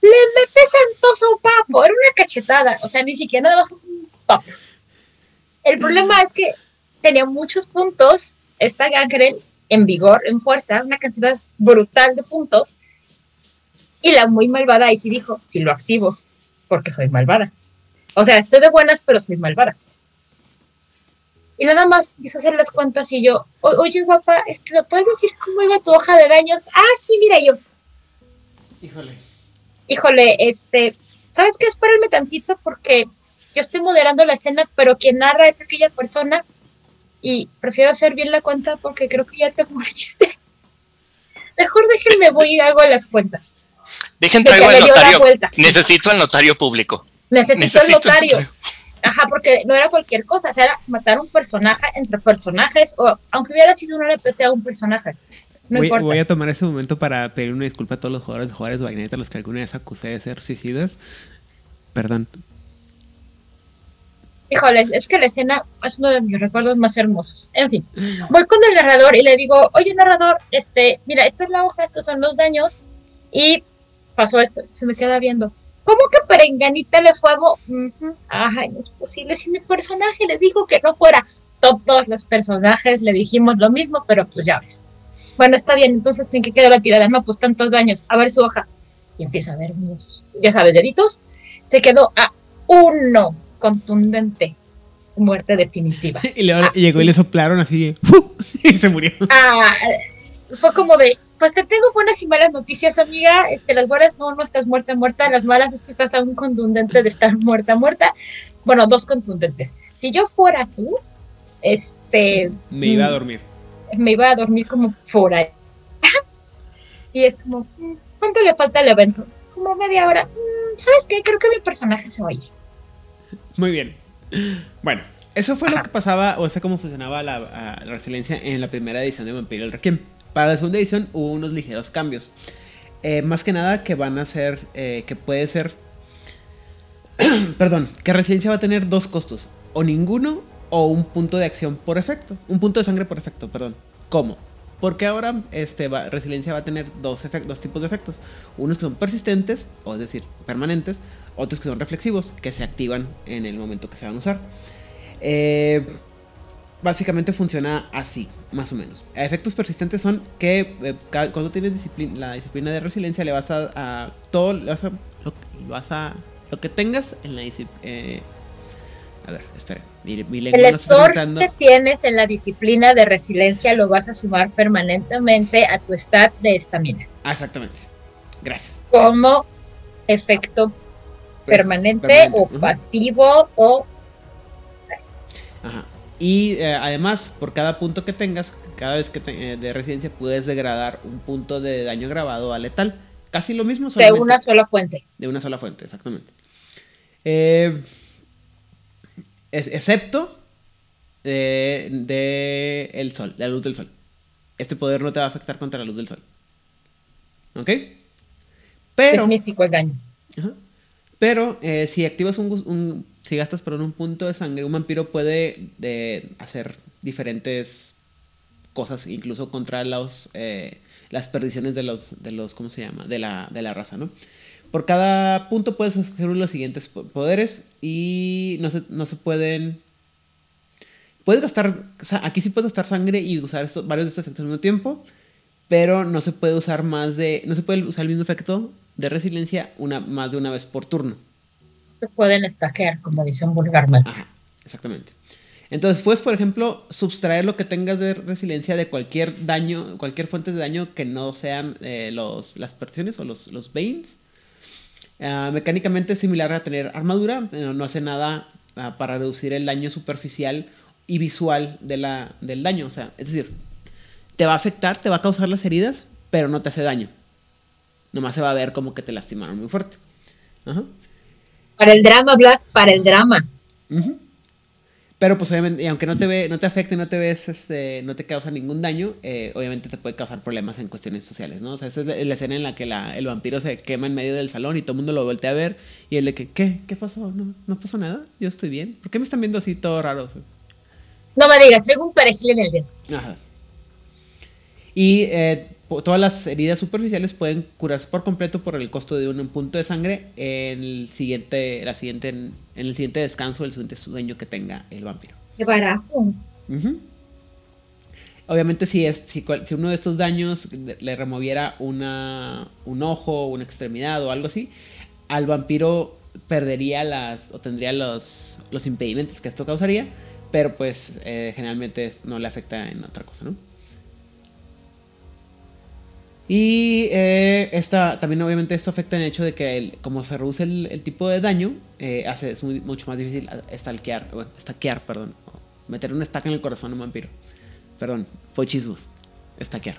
mete santoso papo, era una cachetada, o sea, ni siquiera nada más un pop. El problema es que tenía muchos puntos esta gangrel en vigor, en fuerza, una cantidad brutal de puntos. Y la muy malvada ahí sí dijo, si lo activo, porque soy malvada. O sea, estoy de buenas, pero soy malvada. Y nada más quiso hacer las cuentas y yo, oye guapa, este, ¿me puedes decir cómo iba tu hoja de daños? Ah, sí, mira yo. Híjole. Híjole, este, ¿sabes qué? Espérame tantito porque yo estoy moderando la escena, pero quien narra es aquella persona y prefiero hacer bien la cuenta porque creo que ya te moriste. Mejor déjenme voy y hago las cuentas. Dejen traigo al notario. Necesito al notario público. Necesito, al notario. Ajá, porque no era cualquier cosa, o sea, era matar un personaje entre personajes, o aunque hubiera sido un NPC a un personaje. No voy, importa. voy, a tomar ese momento para pedir una disculpa a todos los jugadores de jugadores de Baineta, los que alguna vez acusé de ser suicidas. Perdón. Híjole, es que la escena es uno de mis recuerdos más hermosos. En fin, voy con el narrador y le digo, oye narrador, este, mira, esta es la hoja, estos son los daños y pasó esto. Se me queda viendo. ¿Cómo que Perenganita le fue a... Ay, no es posible. Si mi personaje le dijo que no fuera. Todos los personajes le dijimos lo mismo, pero pues ya ves. Bueno, está bien, entonces ¿en qué quedó la tirada? No, pues tantos daños. A ver su hoja. Y empieza a ver ya sabes, deditos. Se quedó a uno contundente. Muerte definitiva. y luego Ah. llegó y le soplaron así y se murió. Ah, fue como de, pues te tengo buenas y malas noticias, amiga. Este, las buenas no, no estás muerta, muerta. Las malas es que estás a un contundente de estar muerta, muerta. Bueno, dos contundentes. Si yo fuera tú, este. Me iba a dormir. Me iba a dormir como fuera. y es como, mm, ¿cuánto le falta al evento? Como media hora. Mm, ¿Sabes qué? Creo que mi personaje se va a ir. Muy bien. Bueno, eso fue lo que pasaba, o sea, cómo funcionaba la, a, la resiliencia en la primera edición de Vampiro el Requiem. Para la segunda edición hubo unos ligeros cambios. Eh, más que nada que van a ser, eh, que puede ser, perdón, que resiliencia va a tener dos costos, o ninguno o un punto de acción por efecto, un punto de sangre por efecto, perdón. ¿Cómo? Porque ahora este, va, resiliencia va a tener dos, dos tipos de efectos. Unos que son persistentes, o es decir, permanentes, otros que son reflexivos, que se activan en el momento que se van a usar. Eh, básicamente funciona así, más o menos. Efectos persistentes son que eh, cuando tienes disciplina, la disciplina de resiliencia le vas a, a todo, le vas a, lo, vas a lo que tengas en la disciplina. Eh, a ver, espera. Mi, mi lengua el no está lector gritando. que tienes en la disciplina de resiliencia lo vas a sumar permanentemente a tu stat de estamina. Ah, exactamente. Gracias. Como efecto permanente, permanente, o pasivo o Ajá. Y eh, además, por cada punto que tengas, cada vez que te- eh, de residencia puedes degradar un punto de daño grabado a letal. Casi lo mismo, de una sola fuente. de una sola fuente, exactamente. Eh, es- excepto de, de el sol, la luz del sol. Este poder no te va a afectar contra la luz del sol. ¿Ok? Pero... Significó el daño. Ajá. Pero eh, si activas un, un- Si gastas perdón, un punto de sangre, un vampiro puede de, hacer diferentes cosas, incluso contra los, eh, las perdiciones de los, de los. ¿Cómo se llama? De la, de la raza, ¿no? Por cada punto puedes escoger los siguientes po- poderes y no se, no se pueden. Puedes gastar. aquí sí puedes gastar sangre y usar estos, varios de estos efectos al mismo tiempo. pero no se puede usar más de, no se puede usar el mismo efecto de resiliencia una, más de una vez por turno. Se pueden estaquear, como dicen vulgarmente. Ajá, exactamente. Entonces puedes, por ejemplo, subtraer lo que tengas de resiliencia de cualquier daño, cualquier fuente de daño que no sean eh, los, las persiones o los, los veins. Ah, mecánicamente es similar a tener armadura, pero no hace nada ah, para reducir el daño superficial y visual de la, del daño. O sea, es decir, te va a afectar, te va a causar las heridas, pero no te hace daño. Nomás se va a ver como que te lastimaron muy fuerte. Ajá. Para el drama, Blas, para el drama. Ujú. Pero pues obviamente, y aunque no te ve, no te afecte, no te ves, este, no te causa ningún daño, eh, obviamente te puede causar problemas en cuestiones sociales, ¿no? O sea, esa es la, la escena en la que la- el vampiro se quema en medio del salón y todo el mundo lo voltea a ver y él de que, ¿qué? ¿Qué pasó? No, no pasó nada, yo estoy bien. ¿Por qué me están viendo así todo raro? O sea, No me digas, traigo un perejil en el diente. Ajá. Y eh, todas las heridas superficiales pueden curarse por completo por el costo de un punto de sangre en el siguiente, la siguiente, en el siguiente descanso, el siguiente sueño que tenga el vampiro. Qué barato. Obviamente si, es, si, si uno de estos daños le removiera una, un ojo, una extremidad o algo así, al vampiro perdería las o tendría los, los impedimentos que esto causaría, pero pues eh, generalmente no le afecta en otra cosa, ¿no? Y eh, esta, también obviamente esto afecta en el hecho de que el- como se reduce el, el tipo de daño, eh, hace, es muy- mucho más difícil stalkear, bueno, stackear, perdón, meter una estaca en el corazón a un vampiro. Perdón, fue chismos. Stackear.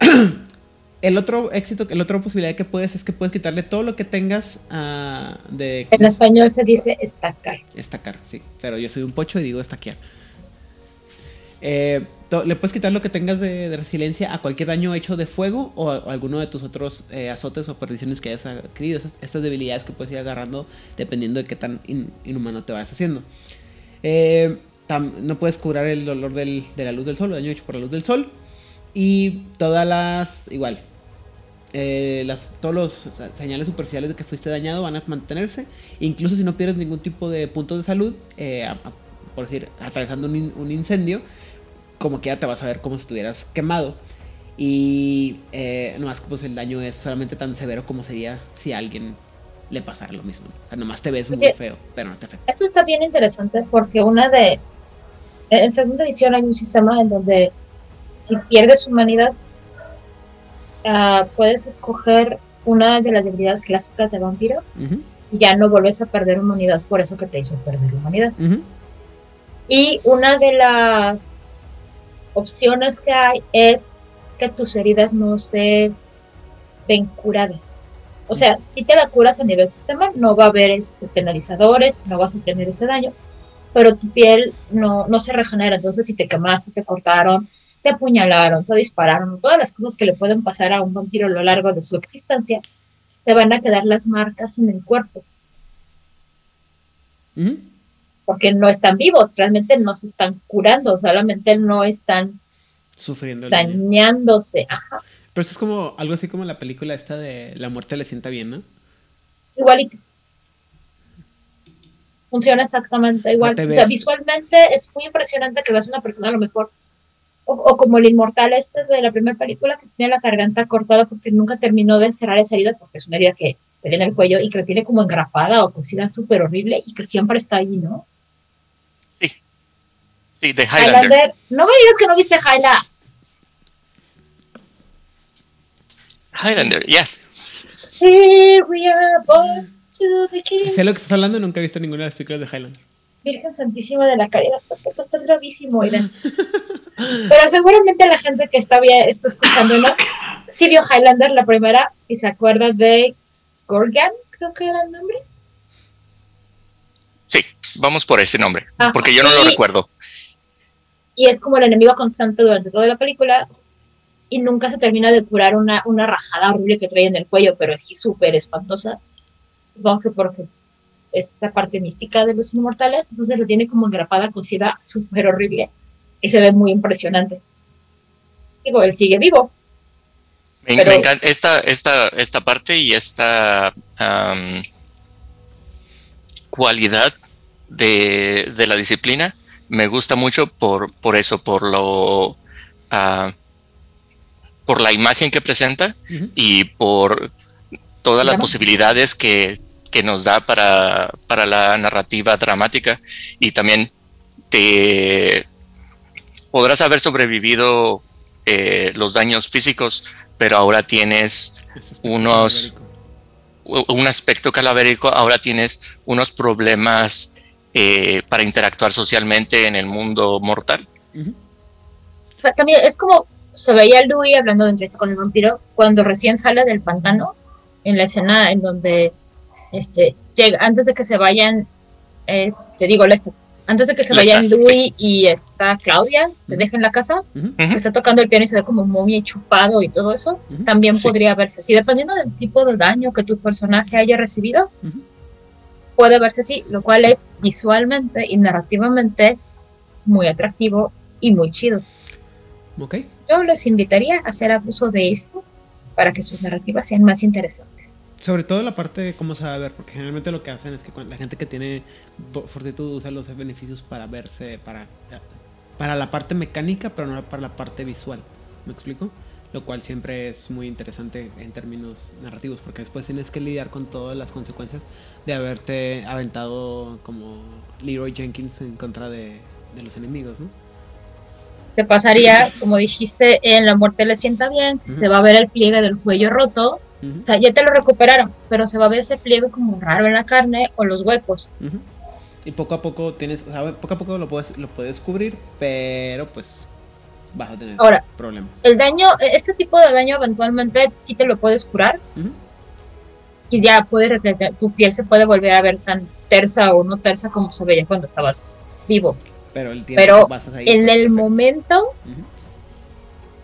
el otro éxito, el otra posibilidad que puedes es que puedes quitarle todo lo que tengas ah, de En español se dice estacar. estacar, sí. Pero yo soy un pocho y digo estaquear. Eh, le puedes quitar lo que tengas de, resiliencia a cualquier daño hecho de fuego o alguno de tus otros eh, azotes o perdiciones que hayas adquirido. Estas debilidades que puedes ir agarrando dependiendo de qué tan in- inhumano te vayas haciendo. Eh, no puedes curar el dolor de la luz del sol, el daño hecho por la luz del sol. Y todas las. Igual. eh, las, todos los señales superficiales de que fuiste dañado van a mantenerse. Incluso si no pierdes ningún tipo de puntos de salud, eh, por decir, atravesando un incendio, como que ya te vas a ver como si estuvieras quemado. Y eh, nomás pues el daño es solamente tan severo como sería si a alguien le pasara lo mismo. O sea, nomás te ves muy Oye. feo, pero no te afecta. Esto está bien interesante porque una de... En segunda edición hay un sistema en donde si pierdes humanidad, ah, puedes escoger una de las debilidades clásicas de vampiro Ujú, y ya no vuelves a perder humanidad por eso que te hizo perder humanidad. ujú, Y una de las opciones que hay es que tus heridas no se ven curadas. O sea, si te la curas a nivel sistema, no va a haber este, penalizadores, no vas a tener ese daño, pero tu piel no, no se regenera. Entonces, si te quemaste, te cortaron, te apuñalaron, te dispararon, todas las cosas que le pueden pasar a un vampiro a lo largo de su existencia, se van a quedar las marcas en el cuerpo ujú. Porque no están vivos, realmente no se están curando, solamente no están Sufriendo dañándose. Ajá, Pero eso es como algo así como la película esta de La muerte le sienta bien, ¿no? igualito. Funciona exactamente igual. O sea, visualmente es muy impresionante que veas una persona a lo mejor, o, o como el inmortal este de la primera película que tiene la garganta cortada porque nunca terminó de cerrar esa herida, porque es una herida que está en el cuello y que la tiene como engrapada o cosida súper horrible y que siempre está ahí, ¿no? Sí. De Highlander. Highlander, no me digas que no viste Highlander. Highlander, yes. Here we are born to be king. Sé lo que estás hablando, nunca he visto ninguna de las películas de Highlander. Virgen Santísima de la Caridad, perfecto, estás gravísimo, Irán. Pero seguramente la gente que está, bien, está escuchándonos sí vio Highlander la primera y se acuerda de Gorgan, creo que era el nombre. Sí, vamos por ese nombre. Ajá. Porque yo no lo recuerdo. Y es como el enemigo constante durante toda la película y nunca se termina de curar una, una rajada horrible que trae en el cuello, pero así súper espantosa. Supongo que porque es la parte mística de los inmortales, entonces lo tiene como engrapada, cosida, súper horrible y se ve muy impresionante. Digo, él sigue vivo, Me, Pero- me encanta esta, esta, esta parte y esta am, cualidad de, de la disciplina me gusta mucho por, por eso, por lo ah, por la imagen que presenta y por todas las posibilidades que, que nos da para, para la narrativa dramática. Y también te podrás haber sobrevivido eh, los daños físicos, pero ahora tienes Este unos- un aspecto calavérico, ahora tienes unos problemas eh, para interactuar socialmente en el mundo mortal. También es como se veía Louis hablando de entrevista con el vampiro cuando recién sale del pantano, en la escena en donde este llega, antes de que se vayan, es, te digo, Lester, antes de que se Lester, vayan Louis y está Claudia, se Ujú. deja en la casa. Ujú. que está tocando el piano y se ve como momia y chupado y todo eso, también Sí. podría verse así, dependiendo del tipo de daño que tu personaje haya recibido. Puede verse así, lo cual es visualmente y narrativamente muy atractivo y muy chido. Ok. Yo los invitaría a hacer abuso de esto para que sus narrativas sean más interesantes. Sobre todo la parte de cómo se va a ver, porque generalmente lo que hacen es que la gente que tiene fortitud usa los beneficios para verse, para, para la parte mecánica, pero no para la parte visual. ¿Me explico? Lo cual siempre es muy interesante en términos narrativos, porque después tienes que lidiar con todas las consecuencias de haberte aventado como Leroy Jenkins en contra de, de los enemigos, ¿no? Te pasaría, como dijiste, en la muerte le sienta bien, se va a ver el pliegue del cuello roto, o sea, ya te lo recuperaron, pero se va a ver ese pliegue como raro en la carne o los huecos. Y poco a poco tienes, o sea, poco a poco lo puedes, lo puedes cubrir, pero pues vas a tener Ahora, problemas. el daño, este tipo de daño eventualmente sí te lo puedes curar y ya puedes tu piel se puede volver a ver tan tersa o no tersa como se veía cuando estabas vivo. Pero el tiempo Pero vas a seguir En el momento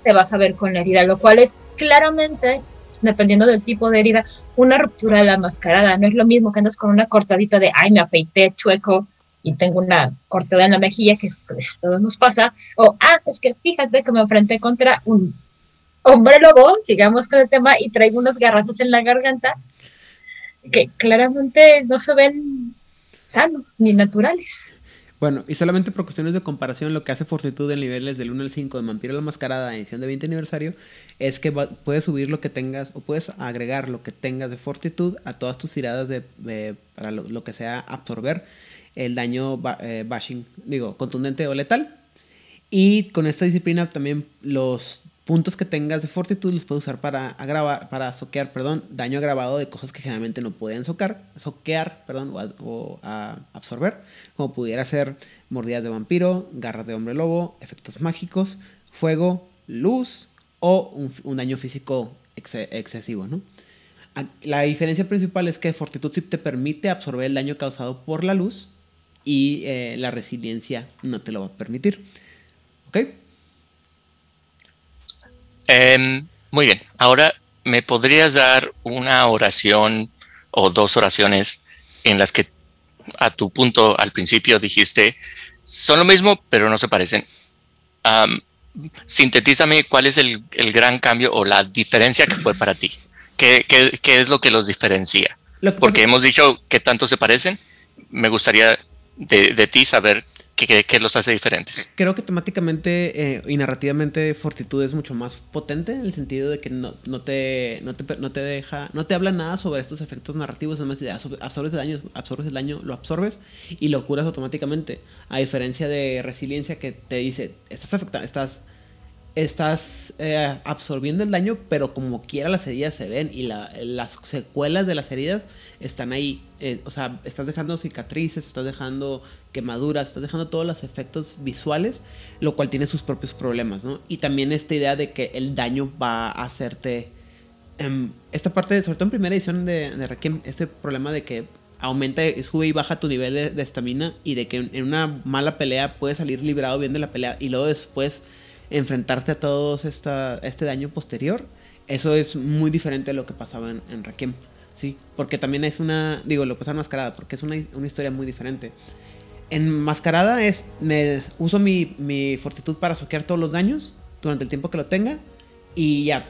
te vas a ver con la herida, lo cual es claramente, dependiendo del tipo de herida, una ruptura de la mascarada. No es lo mismo que andas con una cortadita de, ay, me afeité chueco y tengo una cortada en la mejilla, que a todos nos pasa, o, ah, es que fíjate que me enfrenté contra un hombre lobo, sigamos con el tema, y traigo unos garrazos en la garganta que claramente no se ven sanos ni naturales. Bueno, y solamente por cuestiones de comparación, lo que hace Fortitud en niveles del 1 al 5 de Vampiro la Mascarada, edición de 20 aniversario, es que puedes subir lo que tengas o puedes agregar lo que tengas de Fortitud a todas tus tiradas de, para lo que sea absorber el daño eh, bashing, digo, contundente o letal. Y con esta disciplina también los puntos que tengas de fortitud los puedes usar para agravar, para soquear, perdón, daño agravado de cosas que generalmente no socar, soquear, perdón, o, o absorber, como pudiera ser mordidas de vampiro, garras de hombre lobo, efectos mágicos, fuego, luz o un, un daño físico exce- excesivo, ¿no? La diferencia principal es que Fortitud sí te permite absorber el daño causado por la luz y eh, la resiliencia no te lo va a permitir. ¿Ok? Em, muy bien, ahora me podrías dar una oración o dos oraciones en las que a tu punto al principio dijiste son lo mismo pero no se parecen. Am, sintetízame cuál es el, el gran cambio o la diferencia que fue para ti. ¿Qué, qué- qué es lo que los diferencia? Porque hemos dicho que tanto se parecen. Me gustaría de, de ti saber qué, los hace diferentes. Creo que temáticamente eh, y narrativamente Fortitud es mucho más potente en el sentido de que no, no te, no, te, no te deja, no te habla nada sobre estos efectos narrativos, además de absor- absorbes el daño, absorbes el daño, lo absorbes y lo curas automáticamente. A diferencia de resiliencia que te dice, estás afectando, estás, estás eh, absorbiendo el daño, pero como quiera las heridas se ven y la- las secuelas de las heridas están ahí. Eh, o sea, estás dejando cicatrices, estás dejando quemaduras, estás dejando todos los efectos visuales, lo cual tiene sus propios problemas, ¿no? Y también esta idea de que el daño va a hacerte... em, esta parte, sobre todo en primera edición de, Requiem, este problema de que aumenta, sube y baja tu nivel de estamina y de que en una mala pelea puedes salir librado bien de la pelea y luego después enfrentarte a todo esta, este daño posterior, eso es muy diferente a lo que pasaba en, en ¿sí? Porque también es una, digo, lo pasa en Mascarada, porque es una, una historia muy diferente. En Mascarada es, me uso mi, mi fortitud para soquear todos los daños durante el tiempo que lo tenga y ya,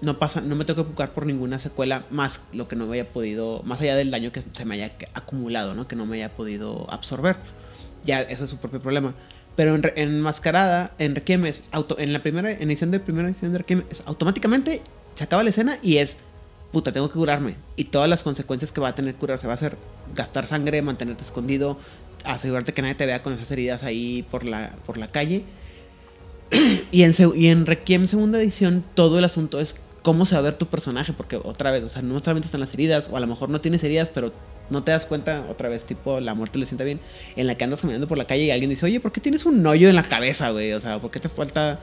no pasa, no me tengo que preocupar por ninguna secuela más lo que no haya podido, más allá del daño que se me haya acumulado, ¿no? Que no me haya podido absorber. Ya, eso es su propio problema. Pero en, en Mascarada, en Requiem es auto, en la primera edición de primera edición de Requiem automáticamente se acaba la escena y es puta, tengo que curarme. Y todas las consecuencias que va a tener curarse va a ser gastar sangre, mantenerte escondido, asegurarte que nadie te vea con esas heridas ahí por la, por la calle. y, en, y en Requiem segunda edición todo el asunto es cómo se va a ver tu personaje, porque otra vez, o sea, no solamente están las heridas, o a lo mejor no tienes heridas, pero no te das cuenta, otra vez, tipo, la muerte le sienta bien, en la que andas caminando por la calle y alguien dice, oye, ¿por qué tienes un hoyo en la cabeza, güey? O sea, ¿por qué te falta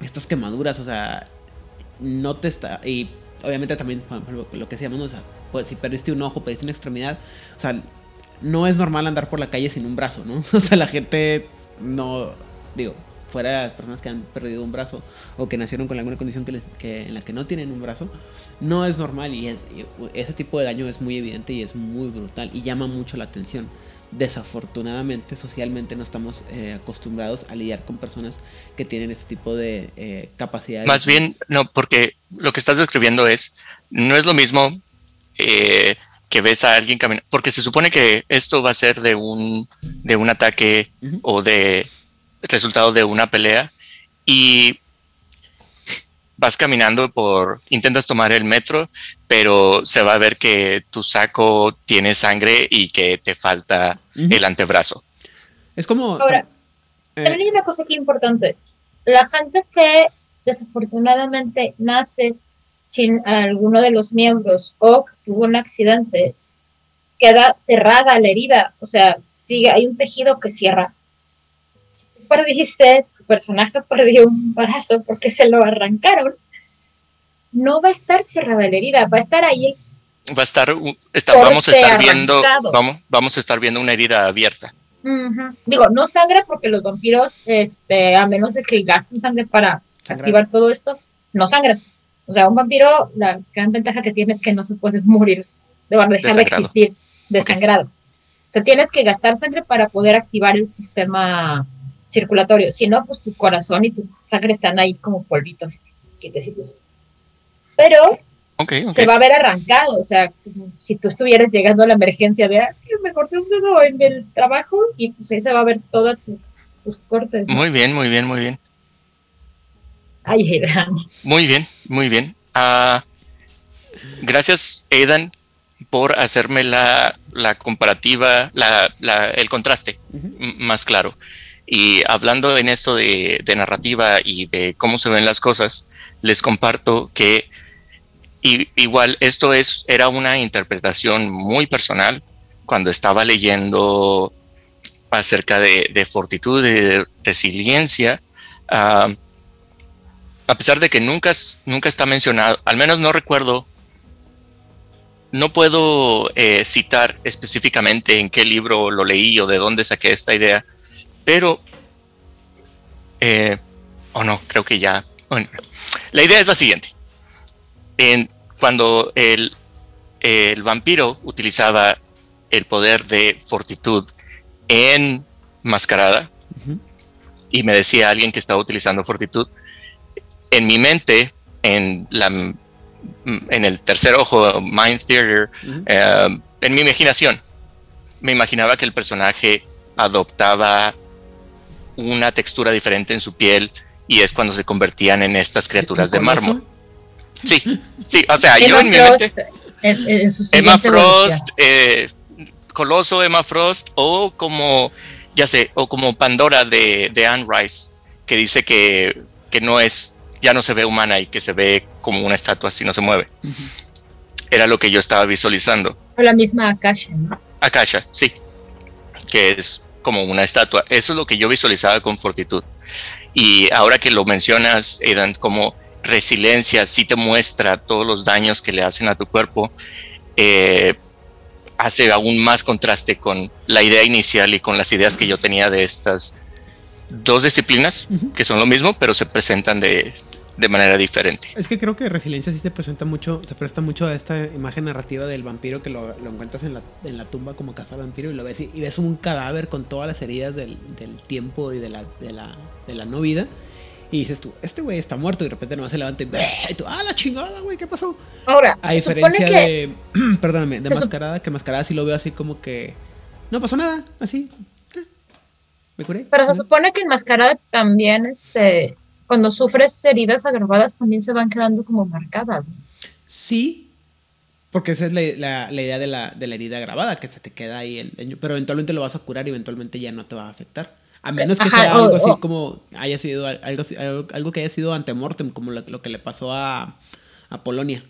estas quemaduras? O sea, no te está... Y obviamente también lo que decíamos, o sea, pues si perdiste un ojo, perdiste una extremidad, o sea, no es normal andar por la calle sin un brazo, ¿no? O sea, la gente no, digo, fuera de las personas que han perdido un brazo o que nacieron con alguna condición que, en la que no tienen un brazo, no es normal y, es, ese tipo de daño es muy evidente y es muy brutal y llama mucho la atención. Desafortunadamente, socialmente no estamos eh, acostumbrados a lidiar con personas que tienen este tipo de eh, capacidades. Más bien, no, porque lo que estás describiendo es, no es lo mismo eh, que ves a alguien caminar, porque se supone que esto va a ser de un, de un ataque o de resultado de una pelea y vas caminando por, intentas tomar el metro, pero se va a ver que tu saco tiene sangre y que te falta el antebrazo. Es como... Ahora, eh, también hay una cosa aquí importante. La gente que desafortunadamente nace sin alguno de los miembros o que tuvo un accidente, queda cerrada la herida. O sea, sigue, hay un tejido que cierra perdiste, tu personaje perdió un brazo porque se lo arrancaron, no va a estar cerrada la herida, va a estar ahí. Va a estar, vamos a estar viendo, vamos, vamos a estar viendo una herida abierta. Digo, no sangre porque los vampiros, este, a menos de que gasten sangre para activar todo esto, no sangre. O sea, un vampiro, la gran ventaja que tiene es que no se puede morir, de dejar de existir desangrado. O sea, tienes que gastar sangre para poder activar el sistema circulatorio. Si no, pues tu corazón y tu sangre están ahí como polvitos, Pero se va a ver arrancado. O sea, si tú estuvieras llegando a la emergencia de, ah, es que me corté un dedo en el trabajo y pues ahí se va a ver todas tus cortes. Muy bien, muy bien, muy bien. Ay, Edan. Muy bien, muy bien. Ah, gracias, Edan, por hacerme la, comparativa, el contraste más claro. Y hablando en esto de, narrativa y de cómo se ven las cosas, les comparto que igual esto es, era una interpretación muy personal cuando estaba leyendo acerca de, fortitud y de resiliencia. a pesar de que nunca, nunca está mencionado, al menos no recuerdo, no puedo eh, citar específicamente en qué libro lo leí o de dónde saqué esta idea, pero, eh, o no, creo que ya. La idea es la siguiente. En, cuando el, el vampiro utilizaba el poder de fortitud en mascarada, y me decía alguien que estaba utilizando fortitud, en mi mente, en, la, en el tercer ojo, Mind Theater, eh, en mi imaginación, me imaginaba que el personaje adoptaba una textura diferente en su piel y es cuando se convertían en estas criaturas de mármol. Sí, sí, o sea, yo en mi mente. Emma Frost, eh, Coloso, Emma Frost, o como, ya sé, o como Pandora de, de Anne Rice, que dice que, que, no es, ya no se ve humana y que se ve como una estatua si no se mueve. Era lo que yo estaba visualizando. O la misma Akasha, ¿no? Akasha, sí. Que es como una estatua. Eso es lo que yo visualizaba con fortitud. Y ahora que lo mencionas, Edan, como resiliencia, sí te muestra todos los daños que le hacen a tu cuerpo, eh, hace aún más contraste con la idea inicial y con las ideas que yo tenía de estas dos disciplinas, que son lo mismo, pero se presentan de, de manera diferente. Es que creo que Resiliencia sí se presenta mucho, se presta mucho a esta imagen narrativa del vampiro que lo, encuentras en la, en la, tumba como cazar vampiro y lo ves y, ves un cadáver con todas las heridas del, tiempo y de la, de la, de la no vida. Y dices tú, este güey está muerto y de repente nomás se levanta y, y tú, ah, la chingada, güey, ¿qué pasó? Ahora, a diferencia de, perdóname, de mascarada, que mascarada sí lo veo así como que no pasó nada, así. me curé. Pero se supone que enmascarada también, este, cuando sufres heridas agravadas, también se van quedando como marcadas. Sí, porque esa es la, idea de la, de la, herida grabada, que se te queda ahí el daño, pero eventualmente lo vas a curar y eventualmente ya no te va a afectar. A menos que sea algo así como haya sido algo, algo, que haya sido antemortem, como lo, que le pasó a, a Polonia.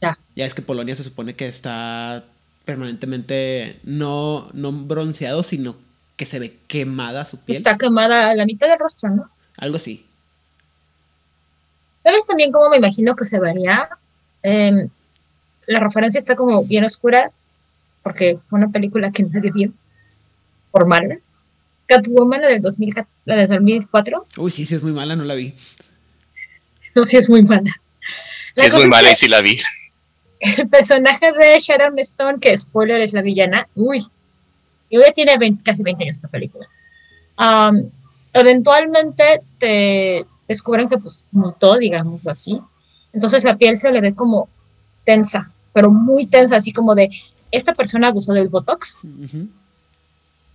Ya. Ya es que Polonia se supone que está permanentemente no, no bronceado, sino que se ve quemada su piel. Está quemada la mitad del rostro, ¿no? Algo así. ¿Sabes también cómo me imagino que se vería? Em, la referencia está como bien oscura, porque fue una película que nadie vio, por Marvel. Catwoman, la del, 2000, la del 2004. Uy, sí, sí es muy mala, no la vi. No, sí es muy mala. sí es muy mala y sí la vi. El personaje de Sharon Stone, que spoiler es la villana, uy, y hoy tiene casi 20 años esta película. Eventualmente te descubren que pues mutó, digámoslo así. Entonces la piel se le ve como tensa, pero muy tensa, así como de, esta persona abusó del Botox.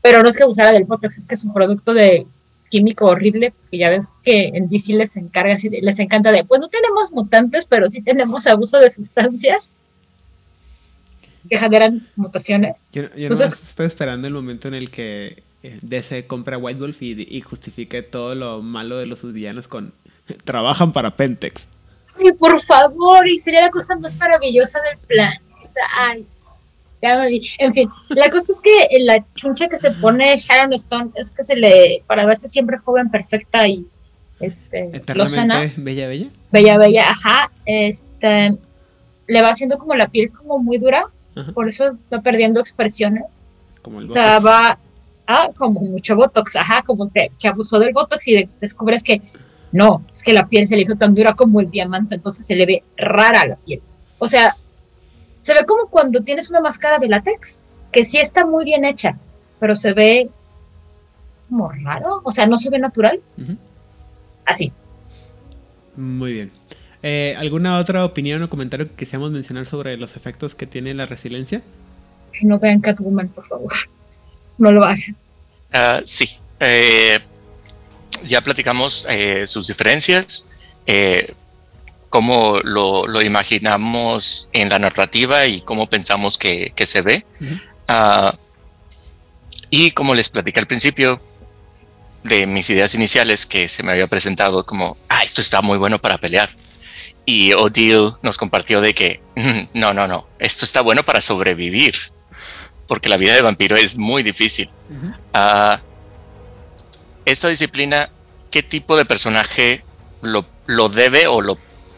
Pero no es que abusara del Botox, es que es un producto de químico horrible, porque ya ves que en DC les encarga, les encanta de, pues no tenemos mutantes, pero sí tenemos abuso de sustancias que generan mutaciones. Yo, estoy esperando el momento en el que DC compra White Wolf y, y justifique todo lo malo de los villanos con trabajan para Pentex. Ay, por favor, y sería la cosa más maravillosa del planeta. Ay, en fin, la cosa es que la chuncha que se pone Sharon Stone es que se le, para verse siempre joven, perfecta y este, Eternamente bella, bella. Bella, bella, ajá. Este, le va haciendo como la piel como muy dura por eso va perdiendo expresiones. Como el o sea, va ah, como mucho Botox, ajá, como que, abusó del Botox y descubres que no, es que la piel se le hizo tan dura como el diamante, entonces se le ve rara la piel. O sea, se ve como cuando tienes una máscara de látex, que sí está muy bien hecha, pero se ve como raro, o sea, no se ve natural. Así. Muy bien. Eh, ¿Alguna otra opinión o comentario que quisiéramos mencionar sobre los efectos que tiene la resiliencia? No vean Catwoman, por favor. No lo hagan. Ah, sí. Eh, ya platicamos eh, sus diferencias, cómo lo, imaginamos en la narrativa y cómo pensamos que, se ve. Ah, y como les platicé al principio de mis ideas iniciales que se me había presentado como, ah, esto está muy bueno para pelear y Odile nos compartió de que no, no, no, esto está bueno para sobrevivir, porque la vida de vampiro es muy difícil. Ah, esta disciplina, ¿qué tipo de personaje lo, lo debe o, lo,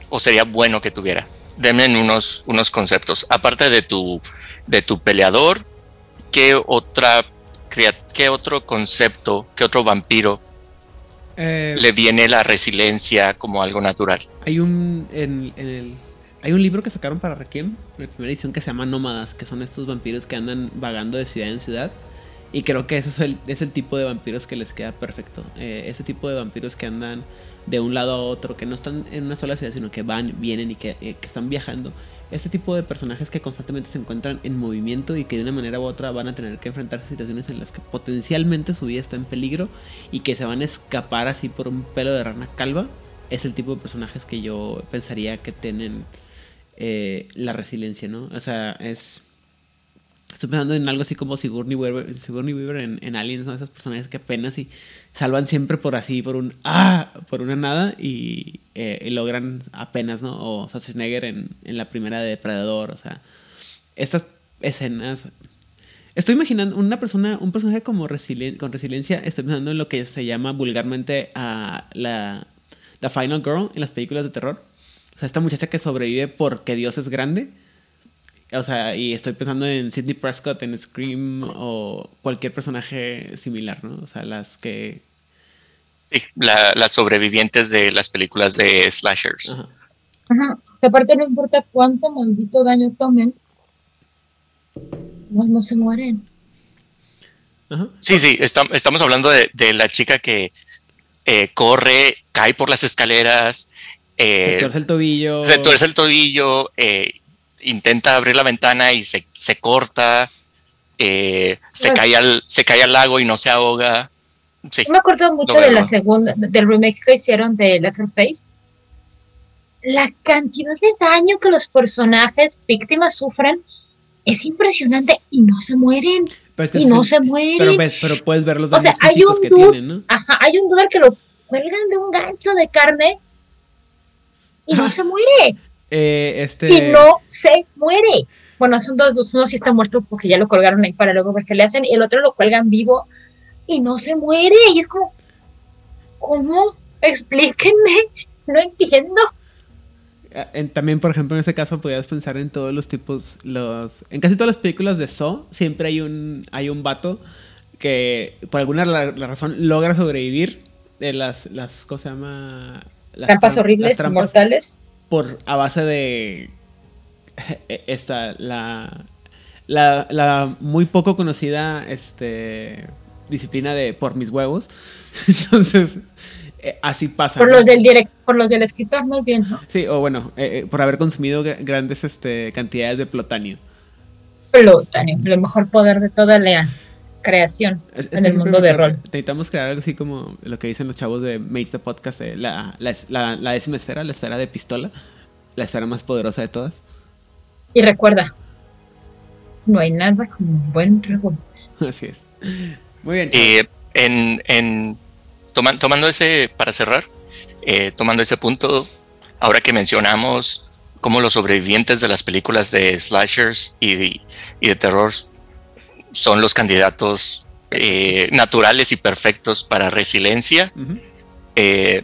o sería bueno que tuviera? Denme unos, unos conceptos. Aparte de tu, de tu peleador, ¿qué, otra, ¿qué otro concepto, qué otro vampiro eh, le viene la resiliencia como algo natural. Hay un, en, el, hay un libro que sacaron para Requiem, la primera edición, que se llama Nómadas, que son estos vampiros que andan vagando de ciudad en ciudad. Y creo que ese es el, tipo de vampiros que les queda perfecto. Eh, ese tipo de vampiros que andan de un lado a otro, que no están en una sola ciudad, sino que van, vienen y que, eh, que están viajando este tipo de personajes que constantemente se encuentran en movimiento y que de una manera u otra van a tener que enfrentarse a situaciones en las que potencialmente su vida está en peligro y que se van a escapar así por un pelo de rana calva, es el tipo de personajes que yo pensaría que tienen eh, la resiliencia, ¿no? O sea, es Estoy pensando en algo así como Sigourney Weaver, Sigourney Weaver en, en, Aliens, ¿no? Esas personajes que apenas y salvan siempre por así, por un ah, por una nada y, eh, logran apenas, ¿no? O Schwarzenegger en, en la primera de Depredador, o sea, estas escenas. Estoy imaginando una persona, un personaje como con resiliencia, estoy pensando en lo que se llama vulgarmente a la The Final Girl en las películas de terror. O sea, esta muchacha que sobrevive porque Dios es grande o sea, y estoy pensando en Sidney Prescott, en Scream o cualquier personaje similar, ¿no? O sea, las que... Sí, las sobrevivientes de las películas de slashers. Ajá. Ajá. Aparte no importa cuánto maldito daño tomen, no, se mueren. Ajá. Sí, sí, estamos hablando de, la chica que eh, corre, cae por las escaleras. Eh, se tuerce el tobillo. Se tuerce el tobillo. Eh, intenta abrir la ventana y se, se corta, eh, se, cae al, se cae al lago y no se ahoga. Sí. Yo me acuerdo mucho de la segunda, del remake que hicieron de Letterface. La cantidad de daño que los personajes víctimas sufren es impresionante y no se mueren. Pero es que Y sí- no se mueren. Pero, ves, pero puedes ver los O sea, daños hay un que dude- tienen, ¿no? Ajá, hay un duda que lo cuelgan de un gancho de carne y no Ah. se muere. Eh, este... Y no se muere. Bueno, son dos, dos, uno sí está muerto porque ya lo colgaron ahí para luego ver qué le hacen, y el otro lo cuelgan vivo y no se muere. Y es como, ¿cómo? Explíquenme, no entiendo. En- también, por ejemplo, en este caso podrías pensar en todos los tipos, los... En casi todas las películas de Saw siempre hay un, hay un vato que por alguna la, la razón logra sobrevivir de las, las ¿cómo se llama? Las Trampas tram- horribles, las trampas mortales. por a base de eh, esta la, la la muy poco conocida este disciplina de por mis huevos entonces eh, así pasa Por ¿no? los del direct, por los del escritor, más bien, ¿no? sí o bueno eh, eh, por haber consumido gra- grandes este cantidades de plutonio Plutonio, el mejor poder de toda la creación Es- es en el mundo de rol. Necesitamos crear algo así como lo que dicen los chavos de Mage the Podcast, eh, la, la, la- la décima esfera, la esfera de pistola, la esfera más poderosa de todas. Y recuerda, no hay nada como un buen revólver. Así es. Muy bien. Eh, en, en toman- tomando ese, para cerrar, eh, tomando ese punto, ahora que mencionamos cómo los sobrevivientes de las películas de slashers y de, y de terror son los candidatos eh, naturales y perfectos para resiliencia, eh,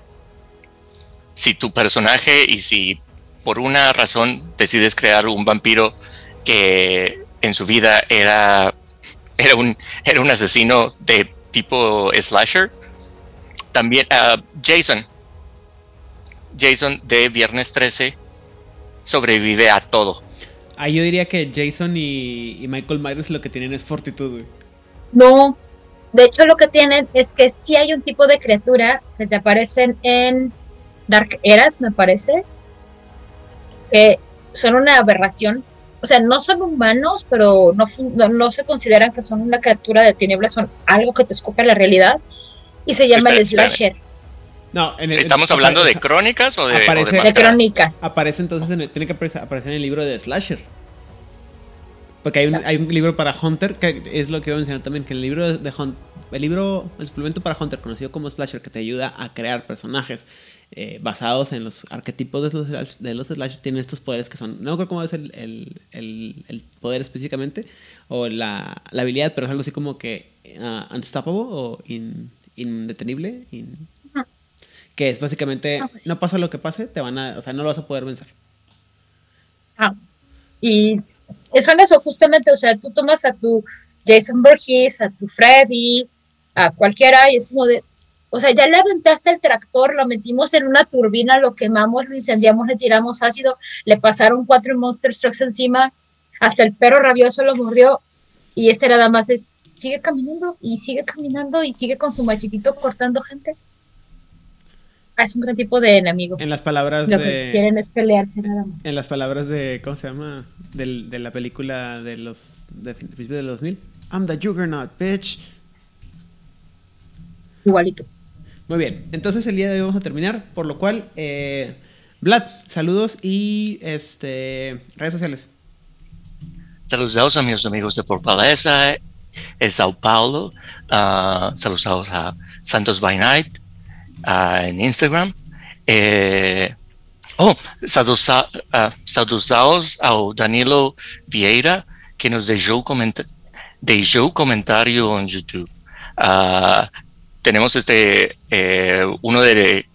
si tu personaje y si por una razón decides crear un vampiro que en su vida era, era, un, era un asesino de tipo slasher, también ah, Jason, Jason de Viernes 13 sobrevive a todo. Ahí yo diría que Jason y, y Michael Myers lo que tienen es fortitud, güey. No, de hecho lo que tienen es que sí hay un tipo de criatura que te aparecen en Dark Eras, me parece, que son una aberración. O sea, no son humanos, pero no, no, no se consideran que son una criatura de tinieblas, son algo que te escupe la realidad. Y se llama el slasher No, en el- ¿Estamos hablando de crónicas o de, o de Aparece- de crónicas. Aparece entonces, en el- tiene que aparecer, aparecer en el libro de Slasher. Porque hay un, hay un libro para Hunter, que es lo que iba a mencionar también, que el libro de Hunter, el libro, el suplemento para Hunter, conocido como Slasher, que te ayuda a crear personajes eh, basados en los arquetipos de los, de los slashers, tienen estos poderes que son, no recuerdo cómo es el, el- el- el poder específicamente, o la, la habilidad, pero es algo así como que unstoppable o in- indetenible, in-. Que es básicamente, Ah, pues no pasa lo que pase, te van a, o sea, no lo vas a poder vencer. Ah, y son eso justamente, o sea, tú tomas a tu Jason Voorhees, a tu Freddy, a cualquiera y es como de, o sea, ya le aventaste el tractor, lo metimos en una turbina, lo quemamos, lo incendiamos, le tiramos ácido, le pasaron cuatro Monster Trucks encima, hasta el perro rabioso lo mordió y este nada más es, sigue caminando y sigue caminando y sigue con su machitito cortando gente. Ah, Es un gran tipo de enemigo. En las palabras Lo que de... quieren es pelearse nada más. En las palabras de, ¿cómo se llama? De la película de los, de principios de los 2000. I'm the Juggernaut, bitch. Igualito. Muy bien, entonces el día de hoy vamos a terminar, por lo cual, eh, Vlad, saludos y este redes sociales. Saludos a mis amigos de Fortaleza, en Sao Paulo. ah, saludos a Santos by Night en Instagram. Eh, oh, saludos ah, saludos a Danilo Vieira, que nos dejó, comenta dejó comentario en YouTube. Ah, tenemos este, eh, uno de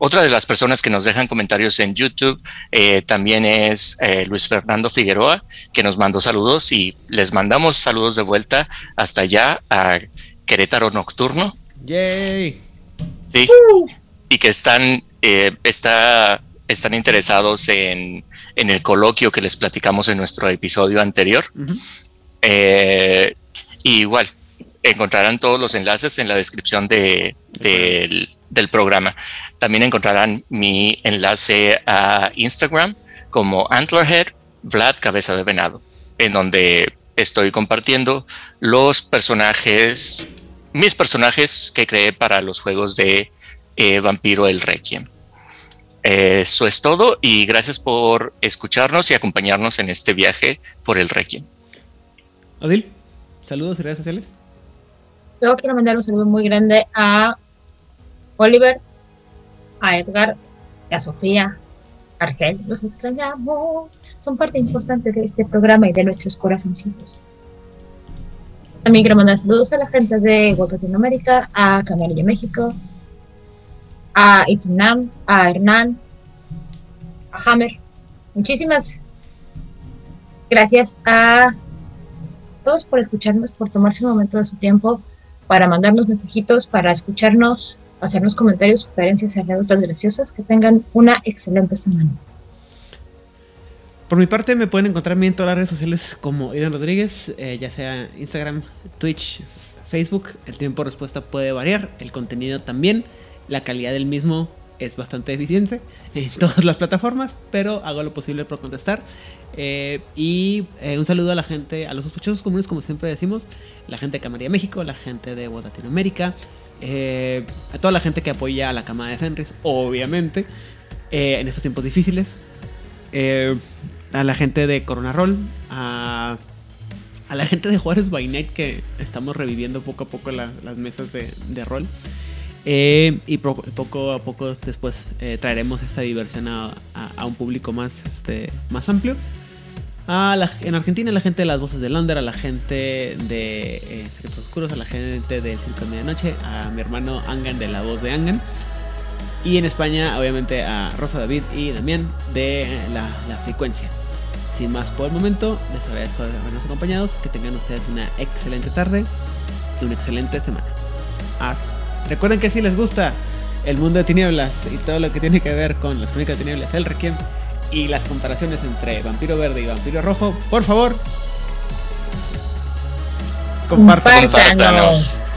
otra de las personas que nos dejan comentarios en YouTube eh, también es Luis Fernando Figueroa, que nos mandó saludos y les mandamos saludos de vuelta hasta allá a Querétaro Nocturno. Yay. Sí, y que están, eh, está, están interesados en, en el coloquio que les platicamos en nuestro episodio anterior. Eh, y igual, encontrarán todos los enlaces en la descripción de, del, del programa. También encontrarán mi enlace a Instagram como Antlerhead Vlad Cabeza de Venado, en donde estoy compartiendo los personajes mis personajes que creé para los juegos de eh, Vampiro el Requiem. Eso es todo y gracias por escucharnos y acompañarnos en este viaje por el Requiem. Odil, saludos y redes sociales. Luego quiero mandar un saludo muy grande a Oliver, a Edgar, a Sofía, a Argel. Los extrañamos. Son parte importante de este programa y de nuestros corazoncitos. También quiero mandar saludos a la gente de Latinoamérica, a Camarillo México, a Itinam, a Hernán, a Hammer. Muchísimas gracias a todos por escucharnos, por tomarse un momento de su tiempo para mandarnos mensajitos, para escucharnos, hacernos comentarios, sugerencias, anécdotas graciosas. Que tengan una excelente semana. Por mi parte, me pueden encontrar en todas las redes sociales como Idan Rodríguez, eh, ya sea Instagram, Twitch, Facebook. El tiempo de respuesta puede variar, el contenido también. La calidad del mismo es bastante eficiente en todas las plataformas, pero hago lo posible por contestar. Eh, y eh, un saludo a la gente, a los sospechosos comunes, como siempre decimos, la gente de Camarilla México, la gente de Latinoamérica, a toda la gente que apoya a la Cámara de Fenris, obviamente, en estos tiempos difíciles a la gente de Corona Roll, a, a la gente de Juárez by Night que estamos reviviendo poco a poco las mesas de, de rol. Eh, y poco a poco después eh, traeremos esta diversión a, a, un público más, este, más amplio. A la, en Argentina, a la gente de las voces de Londres, a la gente de eh, Secretos Oscuros, a la gente de Circo de Medianoche, a mi hermano Angan de la voz de Angan. Y en España, obviamente, a Rosa David y Damián de la, frecuencia. Sin más por el momento, les agradezco habernos acompañados. Que tengan ustedes una excelente tarde y una excelente semana. Recuerden que si les gusta el mundo de tinieblas y todo lo que tiene que ver con las crónicas de tinieblas, el Requiem y las comparaciones entre vampiro verde y vampiro rojo, por favor, compártanos. We're